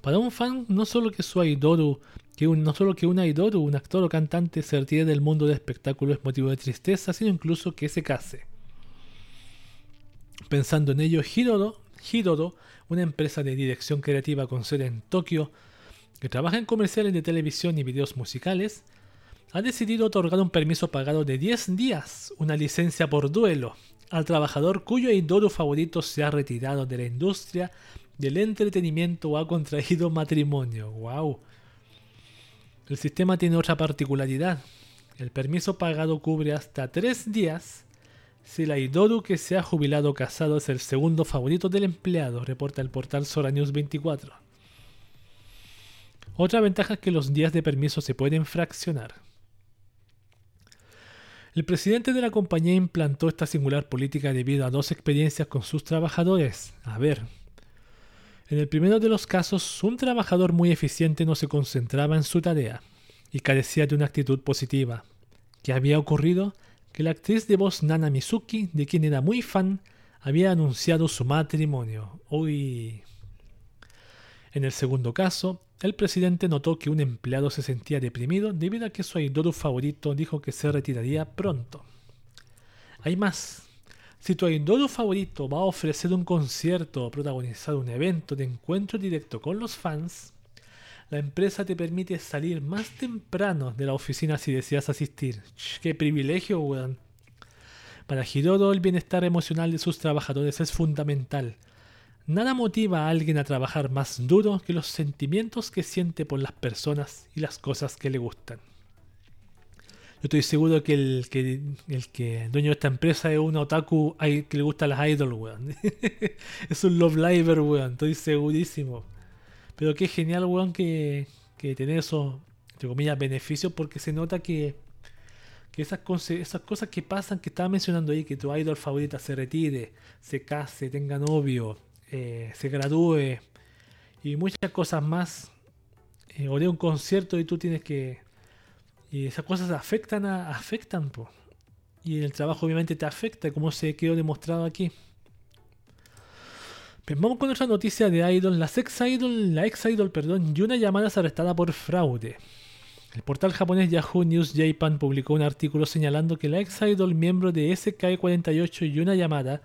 Para un fan, no solo que su idolu no solo que un idol un actor o cantante se retire del mundo del espectáculo es motivo de tristeza, sino incluso que se case. Pensando en ello, Hirodo, una empresa de dirección creativa con sede en Tokio, que trabaja en comerciales de televisión y videos musicales, ha decidido otorgar un permiso pagado de 10 días, una licencia por duelo, al trabajador cuyo idolo favorito se ha retirado de la industria del entretenimiento o ha contraído matrimonio. ¡Wow! El sistema tiene otra particularidad. El permiso pagado cubre hasta tres días si la Idoru que se ha jubilado o casado es el segundo favorito del empleado, reporta el portal Sora News 24. Otra ventaja es que los días de permiso se pueden fraccionar. El presidente de la compañía implantó esta singular política debido a dos experiencias con sus trabajadores. A ver, en el primero de los casos, un trabajador muy eficiente no se concentraba en su tarea y carecía de una actitud positiva. ¿Qué había ocurrido? Que la actriz de voz Nana Mizuki, de quien era muy fan, había anunciado su matrimonio. Uy. En el segundo caso, el presidente notó que un empleado se sentía deprimido debido a que su idolo favorito dijo que se retiraría pronto. Hay más. Si tu idolo favorito va a ofrecer un concierto o protagonizar un evento de encuentro directo con los fans, la empresa te permite salir más temprano de la oficina si deseas asistir. ¡Qué privilegio, weón! Para Hirodo el bienestar emocional de sus trabajadores es fundamental. Nada motiva a alguien a trabajar más duro que los sentimientos que siente por las personas y las cosas que le gustan. Yo estoy seguro que el que el que dueño de esta empresa es un otaku que le gusta las idols, weón. es un love liver, weón. Estoy segurísimo. Pero qué genial, weón, que, que tener esos, entre comillas, beneficios porque se nota que, que esas, esas cosas que pasan, que estaba mencionando ahí, que tu idol favorita se retire, se case, tenga novio, eh, se gradúe y muchas cosas más. Eh, o de un concierto y tú tienes que... Y esas cosas afectan, a, afectan, po. Y el trabajo obviamente te afecta, como se quedó demostrado aquí. Pues vamos con otra noticia de Idol. La ex Idol, la ex Idol, perdón, Yuna Yamada es arrestada por fraude. El portal japonés Yahoo News Japan publicó un artículo señalando que la ex Idol miembro de SK48 Yuna Yamada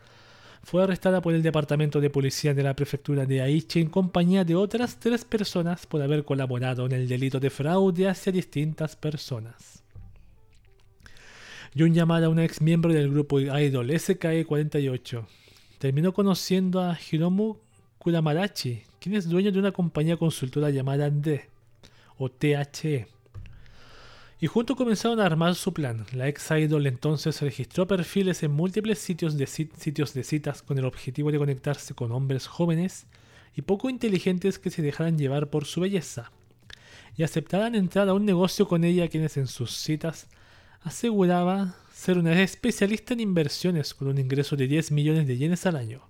fue arrestada por el departamento de policía de la prefectura de Aichi en compañía de otras tres personas por haber colaborado en el delito de fraude hacia distintas personas. Yun Yamada, una ex miembro del grupo idol SKE48, terminó conociendo a Hiromu Kuramarachi, quien es dueño de una compañía consultora llamada D, o THE y juntos comenzaron a armar su plan. La ex idol entonces registró perfiles en múltiples sitios de, sitios de citas con el objetivo de conectarse con hombres jóvenes y poco inteligentes que se dejaran llevar por su belleza y aceptaran entrar a un negocio con ella quienes en sus citas aseguraba ser una especialista en inversiones con un ingreso de 10 millones de yenes al año.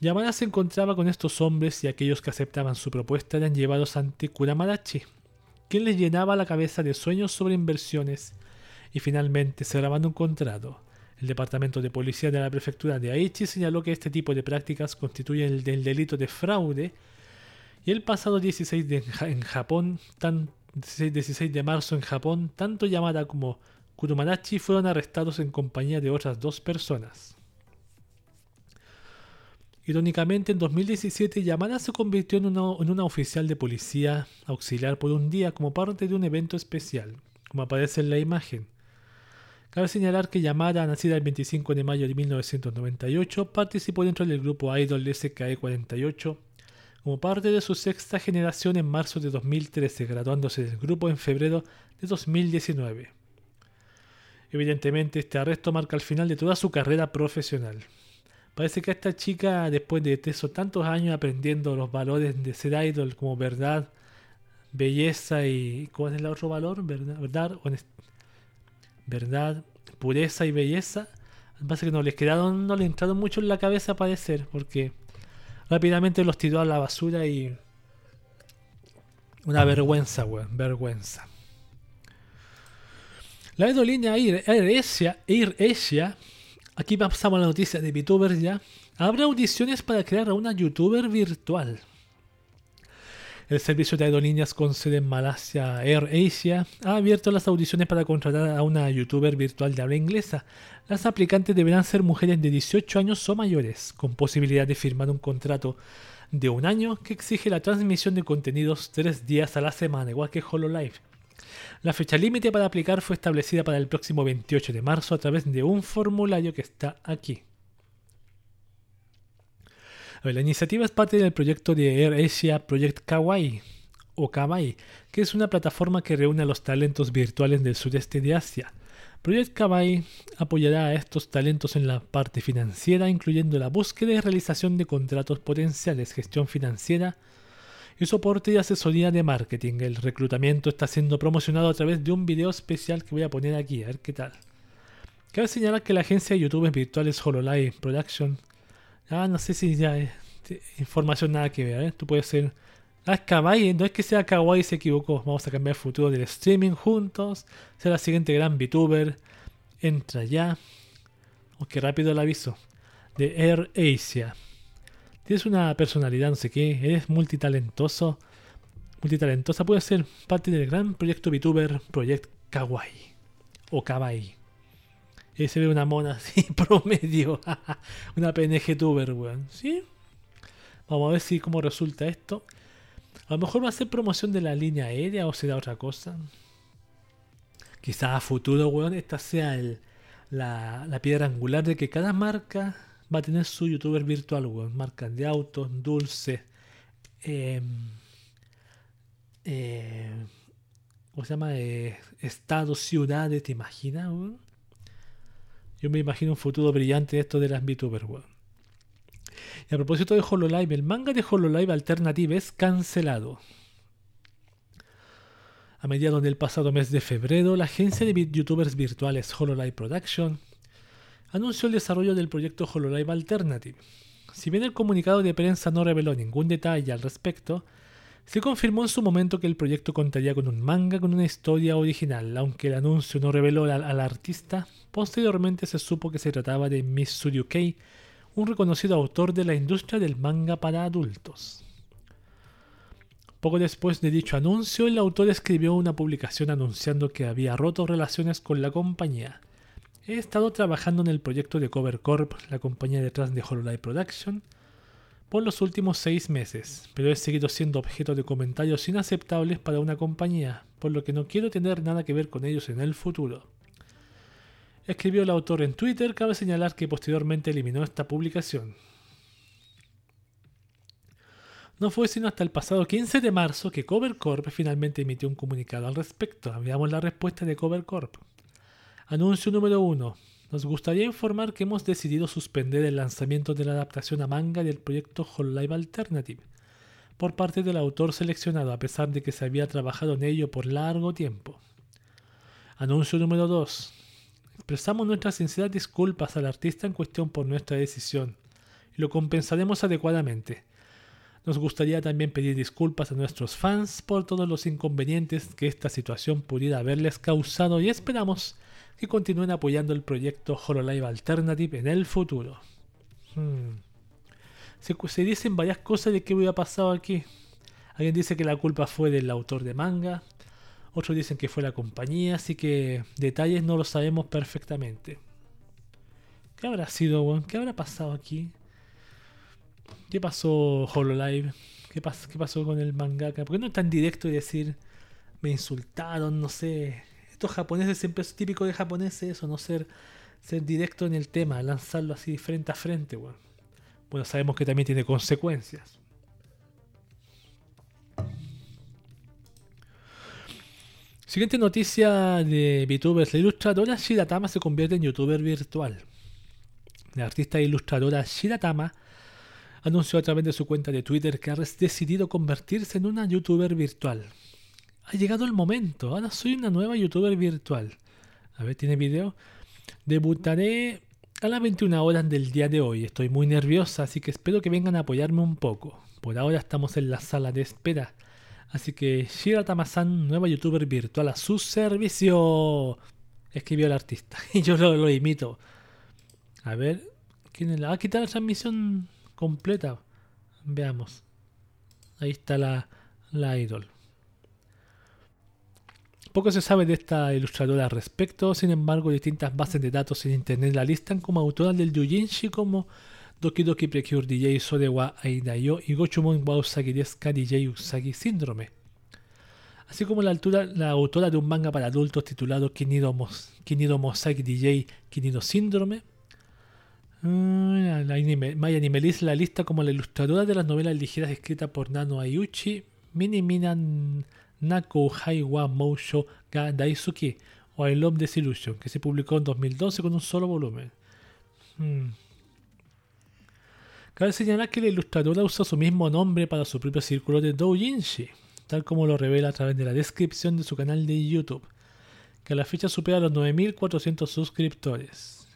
Yamada se encontraba con estos hombres y aquellos que aceptaban su propuesta eran llevados ante Kuramarachi, quien les llenaba la cabeza de sueños sobre inversiones y finalmente cerraban un contrato. El Departamento de Policía de la Prefectura de Aichi señaló que este tipo de prácticas constituyen el, delito de fraude y el pasado 16 de, en Japón, tan, 16 de marzo en Japón, tanto Yamada como Kurumanachi fueron arrestados en compañía de otras dos personas. Irónicamente, en 2017 Yamada se convirtió en una, oficial de policía auxiliar por un día como parte de un evento especial, como aparece en la imagen. Cabe señalar que Yamada, nacida el 25 de mayo de 1998, participó dentro del grupo Idol SKE48 como parte de su sexta generación en marzo de 2013, graduándose del grupo en febrero de 2019. Evidentemente, este arresto marca el final de toda su carrera profesional. Parece que esta chica, después de esos tantos años aprendiendo los valores de ser idol como verdad, belleza y. ¿Cuál es el otro valor? Verdad, verdad, verdad pureza y belleza. Parece que no les quedaron, no le entraron mucho en la cabeza parecer, porque rápidamente los tiró a la basura y. Una vergüenza, weón, vergüenza. La aerolínea Air, Air Asia Aquí pasamos a la noticia de VTubers ya. Habrá audiciones para crear a una youtuber virtual. El servicio de aerolíneas con sede en Malasia Air Asia ha abierto las audiciones para contratar a una youtuber virtual de habla inglesa. Las aplicantes deberán ser mujeres de 18 años o mayores, con posibilidad de firmar un contrato de un año que exige la transmisión de contenidos tres días a la semana, igual que HoloLive. La fecha límite para aplicar fue establecida para el próximo 28 de marzo a través de un formulario que está aquí. la iniciativa es parte del proyecto de AirAsia Project Kawaii o Kawaii, que es una plataforma que reúne a los talentos virtuales del sudeste de Asia. Project Kawaii apoyará a estos talentos en la parte financiera, incluyendo la búsqueda y realización de contratos potenciales, gestión financiera, y soporte y asesoría de marketing. El reclutamiento está siendo promocionado a través de un video especial que voy a poner aquí, a ver qué tal. Cabe señalar que la agencia de YouTube virtuales HoloLive Production, ah, no sé si ya es información nada que ver, ¿eh? tú puedes ser, ah, es kawaii, no es que sea kawaii, se equivocó, vamos a cambiar el futuro del streaming juntos, será la siguiente gran VTuber, entra ya, oh, qué rápido el aviso, de Air Asia. Tienes una personalidad, no sé qué, eres multitalentoso, multitalentosa, puede ser parte del gran proyecto VTuber Project Kawaii o Kawaii. Y se ve una mona así promedio, una PNG tuber, weón. ¿Sí? Vamos a ver si cómo resulta esto. A lo mejor va a ser promoción de la línea aérea o será otra cosa. Quizás a futuro, weón, esta sea la, la piedra angular de que cada marca va a tener su youtuber virtual, weón. Marcas de autos, dulce. Eh, eh, ¿Cómo se llama? Eh, estados, ciudades, ¿te imaginas, weón? Yo me imagino un futuro brillante de esto de las VTubers, weón. Y a propósito de HoloLive, el manga de HoloLive Alternative es cancelado. A mediados del pasado mes de febrero, la agencia de youtubers virtuales HoloLive Production anunció el desarrollo del proyecto HoloLive Alternative. Si bien el comunicado de prensa no reveló ningún detalle al respecto, se confirmó en su momento que el proyecto contaría con un manga con una historia original, aunque el anuncio no reveló al, artista, posteriormente se supo que se trataba de Mitsuru Kei, un reconocido autor de la industria del manga para adultos. Poco después de dicho anuncio, el autor escribió una publicación anunciando que había roto relaciones con la compañía. He estado trabajando en el proyecto de Cover Corp, la compañía detrás de Hololive Production, por los últimos seis meses, pero he seguido siendo objeto de comentarios inaceptables para una compañía, por lo que no quiero tener nada que ver con ellos en el futuro. Escribió el autor en Twitter, cabe señalar que posteriormente eliminó esta publicación. No fue sino hasta el pasado 15 de marzo que Cover Corp finalmente emitió un comunicado al respecto. Veamos la respuesta de Cover Corp. Anuncio número 1. Nos gustaría informar que hemos decidido suspender el lanzamiento de la adaptación a manga del proyecto Whole Live Alternative por parte del autor seleccionado a pesar de que se había trabajado en ello por largo tiempo. Anuncio número 2. Expresamos nuestras sinceras disculpas al artista en cuestión por nuestra decisión y lo compensaremos adecuadamente. Nos gustaría también pedir disculpas a nuestros fans por todos los inconvenientes que esta situación pudiera haberles causado y esperamos continúen apoyando el proyecto Hololive Alternative en el futuro. Hmm. Se, dicen varias cosas de qué hubiera pasado aquí. Alguien dice que la culpa fue del autor de manga, otros dicen que fue la compañía, así que detalles no lo sabemos perfectamente. ¿Qué habrá sido, ¿Qué habrá pasado aquí? ¿Qué pasó Hololive? ¿Qué, pas ¿Qué pasó con el mangaka? ¿Por qué no es tan directo y decir me insultaron? No sé. Estos japoneses siempre es típico de japoneses eso, no ser, ser directo en el tema, lanzarlo así frente a frente, bueno. Bueno, sabemos que también tiene consecuencias. Siguiente noticia de VTubers. La ilustradora Shiratama se convierte en youtuber virtual. La artista e ilustradora Shiratama anunció a través de su cuenta de Twitter que ha decidido convertirse en una youtuber virtual. Ha llegado el momento, ahora soy una nueva youtuber virtual. A ver, ¿tiene video? Debutaré a las 21 horas del día de hoy. Estoy muy nerviosa, así que espero que vengan a apoyarme un poco. Por ahora estamos en la sala de espera. Así que Shira Tamasan, nueva youtuber virtual a su servicio. Escribió el artista. Y yo lo, imito. A ver. ¿Quién le va a quitar la transmisión completa? Veamos. Ahí está la, la idol. Poco se sabe de esta ilustradora al respecto, sin embargo, distintas bases de datos en internet la listan como autora del Yujinshi como Doki Doki Precure DJ Sodewa Aidayo y Gochumon wa Usagi Deska DJ Usagi Síndrome. Así como la, altura, la autora de un manga para adultos titulado Kinido, Mos, Kinido Mosaki DJ Kinido Síndrome. Uh, la anime, Animelis la lista como la ilustradora de las novelas ligeras escritas por Nano Ayuchi, Mini Minan Nako Haiwa Mousho ga Daisuke o I Love Desillusion, que se publicó en 2012 con un solo volumen. Hmm. Cabe señalar que la ilustradora usa su mismo nombre para su propio círculo de doujinshi, tal como lo revela a través de la descripción de su canal de YouTube, que a la fecha supera los 9.400 suscriptores.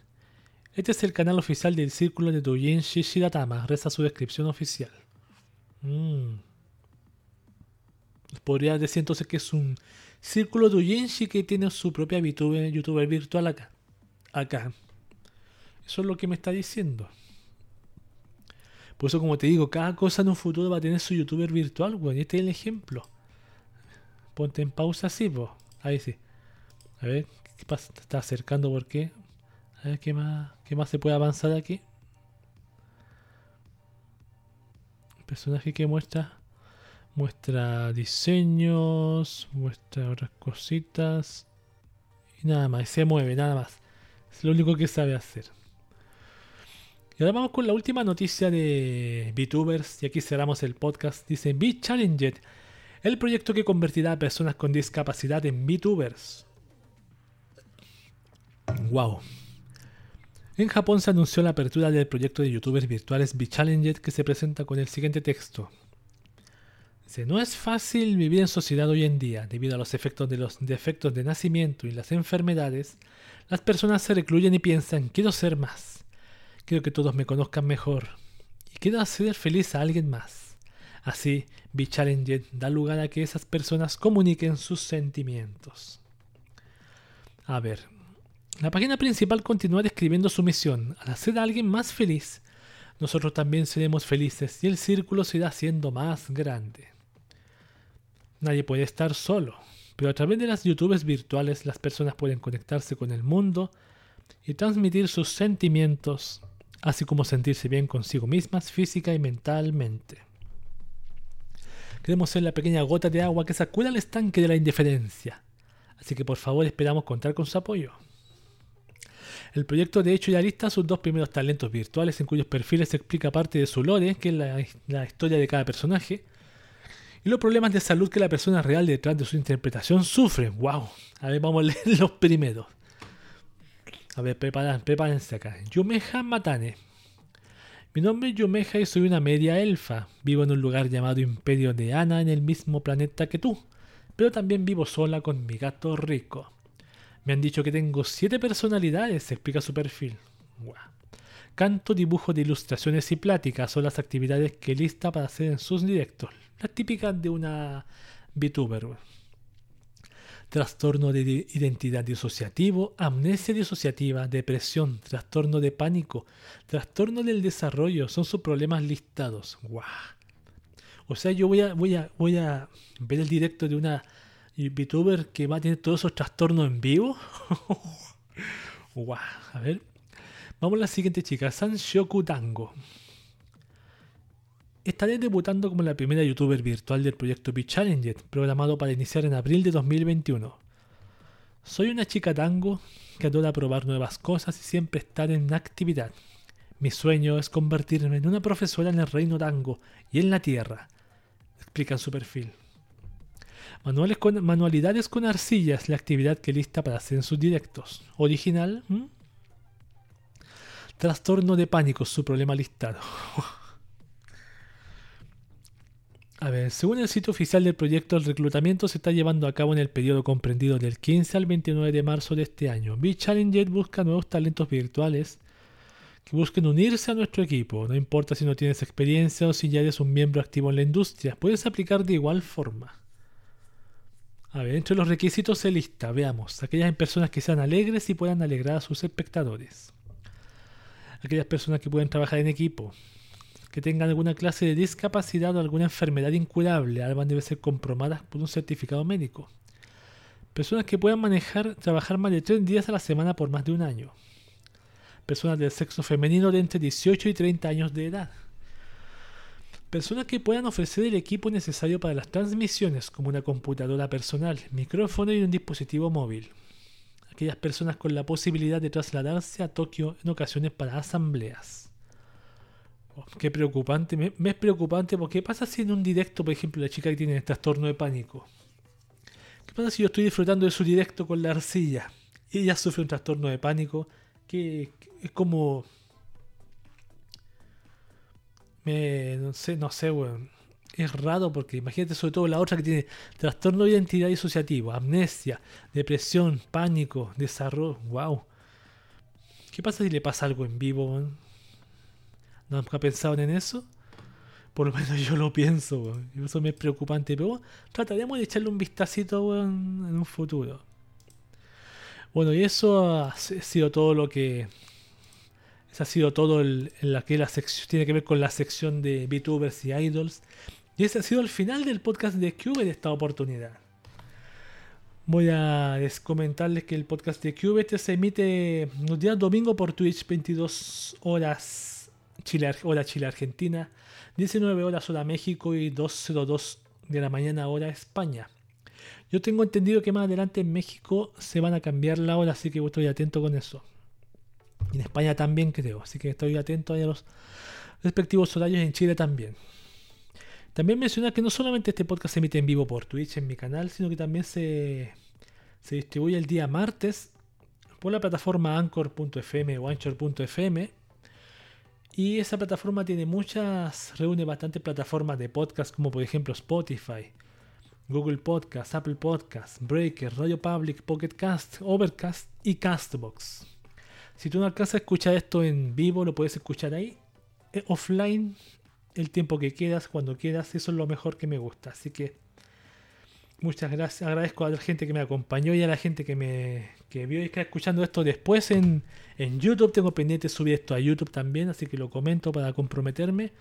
Este es el canal oficial del círculo de doujinshi Shiratama, reza su descripción oficial. Mm. Podría decir entonces que es un círculo doujinshi que tiene su propia VTuber, youtuber virtual acá. Acá. Eso es lo que me está diciendo. Por eso, como te digo, cada cosa en un futuro va a tener su youtuber virtual, weón. Y este es el ejemplo. Ponte en pausa así, pues. Ahí sí. A ver, ¿qué pasa? Te está acercando, ¿por qué? A ver, ¿qué más, qué más se puede avanzar aquí? personaje que muestra. Muestra diseños, muestra otras cositas. Y nada más, se mueve, nada más. Es lo único que sabe hacer. Y ahora vamos con la última noticia de VTubers, y aquí cerramos el podcast. Dice Be Challenged, el proyecto que convertirá a personas con discapacidad en VTubers. Wow. En Japón se anunció la apertura del proyecto de youtubers virtuales Be Challenged que se presenta con el siguiente texto. Dice, no es fácil vivir en sociedad hoy en día, debido a los efectos de los defectos de nacimiento y las enfermedades, las personas se recluyen y piensan, quiero ser más. Quiero que todos me conozcan mejor. y quiero hacer feliz a alguien más. Así, B-Challenge da lugar a que esas personas comuniquen sus sentimientos. A ver, la página principal continúa describiendo su misión. Al hacer a alguien más feliz, nosotros también seremos felices y el círculo se irá haciendo más grande. Nadie puede estar solo, pero a través de las YouTubes virtuales las personas pueden conectarse con el mundo y transmitir sus sentimientos, así como sentirse bien consigo mismas física y mentalmente. Queremos ser la pequeña gota de agua que sacuda el estanque de la indiferencia, así que por favor esperamos contar con su apoyo. El proyecto de hecho ya lista sus dos primeros talentos virtuales en cuyos perfiles se explica parte de su lore, que es la, la historia de cada personaje, y los problemas de salud que la persona real detrás de su interpretación sufre. ¡Wow! A ver, vamos a leer los primeros. A ver, prepárense acá. Yumeja Matane. Mi nombre es Yumeja y soy una media elfa. Vivo en un lugar llamado Imperio de Ana en el mismo planeta que tú. Pero también vivo sola con mi gato rico. Me han dicho que tengo siete personalidades, explica su perfil. Wow. Canto, dibujo de ilustraciones y pláticas son las actividades que lista para hacer en sus directos. Las típicas de una VTuber. Trastorno de identidad disociativo, amnesia disociativa, depresión, trastorno de pánico, trastorno del desarrollo, son sus problemas listados. O sea, yo voy a, voy a, voy a ver el directo de una VTuber que va a tener todos esos trastornos en vivo. ¡Guau! A ver. Vamos a la siguiente chica, San Shoku Tango estaré debutando como la primera youtuber virtual del proyecto B-Challenge, programado para iniciar en abril de 2021. Soy una chica tango que adora probar nuevas cosas y siempre estar en actividad. Mi sueño es convertirme en una profesora en el reino tango y en la tierra, explica su perfil. Manualidades con arcillas, la actividad que lista para hacer en sus directos. Original. Trastorno de pánico, su problema listado. A ver, según el sitio oficial del proyecto, el reclutamiento se está llevando a cabo en el periodo comprendido del 15 al 29 de marzo de este año. B-Challenger busca nuevos talentos virtuales que busquen unirse a nuestro equipo. No importa si no tienes experiencia o si ya eres un miembro activo en la industria, puedes aplicar de igual forma. A ver, entre los requisitos se lista, veamos, aquellas personas que sean alegres y puedan alegrar a sus espectadores. Aquellas personas que pueden trabajar en equipo, que tengan alguna clase de discapacidad o alguna enfermedad incurable. Además debe ser comprobadas por un certificado médico. Personas que puedan manejar, trabajar más de tres días a la semana por más de un año. Personas del sexo femenino de entre 18 y 30 años de edad. Personas que puedan ofrecer el equipo necesario para las transmisiones, como una computadora personal, micrófono y un dispositivo móvil. Aquellas personas con la posibilidad de trasladarse a Tokio en ocasiones para asambleas. Qué preocupante. Me, es preocupante porque ¿qué pasa si en un directo, por ejemplo, la chica que tiene trastorno de pánico? ¿Qué pasa si yo estoy disfrutando de su directo con la arcilla y ella sufre un trastorno de pánico? Que, es como... Me, no sé, no sé, weón. Es raro porque imagínate sobre todo la otra que tiene trastorno de identidad disociativo, amnesia, depresión, pánico, desarrollo. ¡Wow! ¿Qué pasa si le pasa algo en vivo? Weón? ¿Nunca pensaron en eso? Por lo menos yo lo pienso, Eso me es preocupante. Pero trataremos de echarle un vistacito en un futuro. Bueno, y eso ha sido todo lo que. Eso ha sido todo en la que la sección tiene que ver con la sección de VTubers y Idols. Y ese ha sido el final del podcast de Cube de esta oportunidad. Voy a comentarles que el podcast de Cube se emite los días domingo por Twitch 22 horas Chile, hora Chile Argentina, 19 horas hora México y 2.02 de la mañana hora España. Yo tengo entendido que más adelante en México se van a cambiar la hora, así que estoy atento con eso. En España también creo, así que estoy atento a los respectivos horarios en Chile también. También mencionar que no solamente este podcast se emite en vivo por Twitch en mi canal, sino que también se, se distribuye el día martes por la plataforma anchor.fm o anchor.fm y esa plataforma tiene muchas, reúne bastantes plataformas de podcast como por ejemplo Spotify, Google Podcast, Apple Podcast, Breaker, Radio Public, Pocket Cast, Overcast y Castbox. Si tú no alcanzas a escuchar esto en vivo, lo puedes escuchar ahí. offline el tiempo que quedas, cuando quedas, eso es lo mejor que me gusta. Así que muchas gracias, agradezco a la gente que me acompañó y a la gente que me que vio y está escuchando esto después en, en YouTube. Tengo pendiente subir esto a YouTube también, así que lo comento para comprometerme.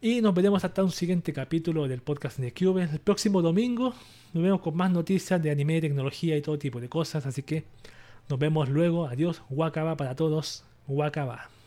Y nos veremos hasta un siguiente capítulo del podcast de Cube. El próximo domingo nos vemos con más noticias de anime, tecnología y todo tipo de cosas. Así que nos vemos luego. Adiós. Wakaba para todos. Wakaba.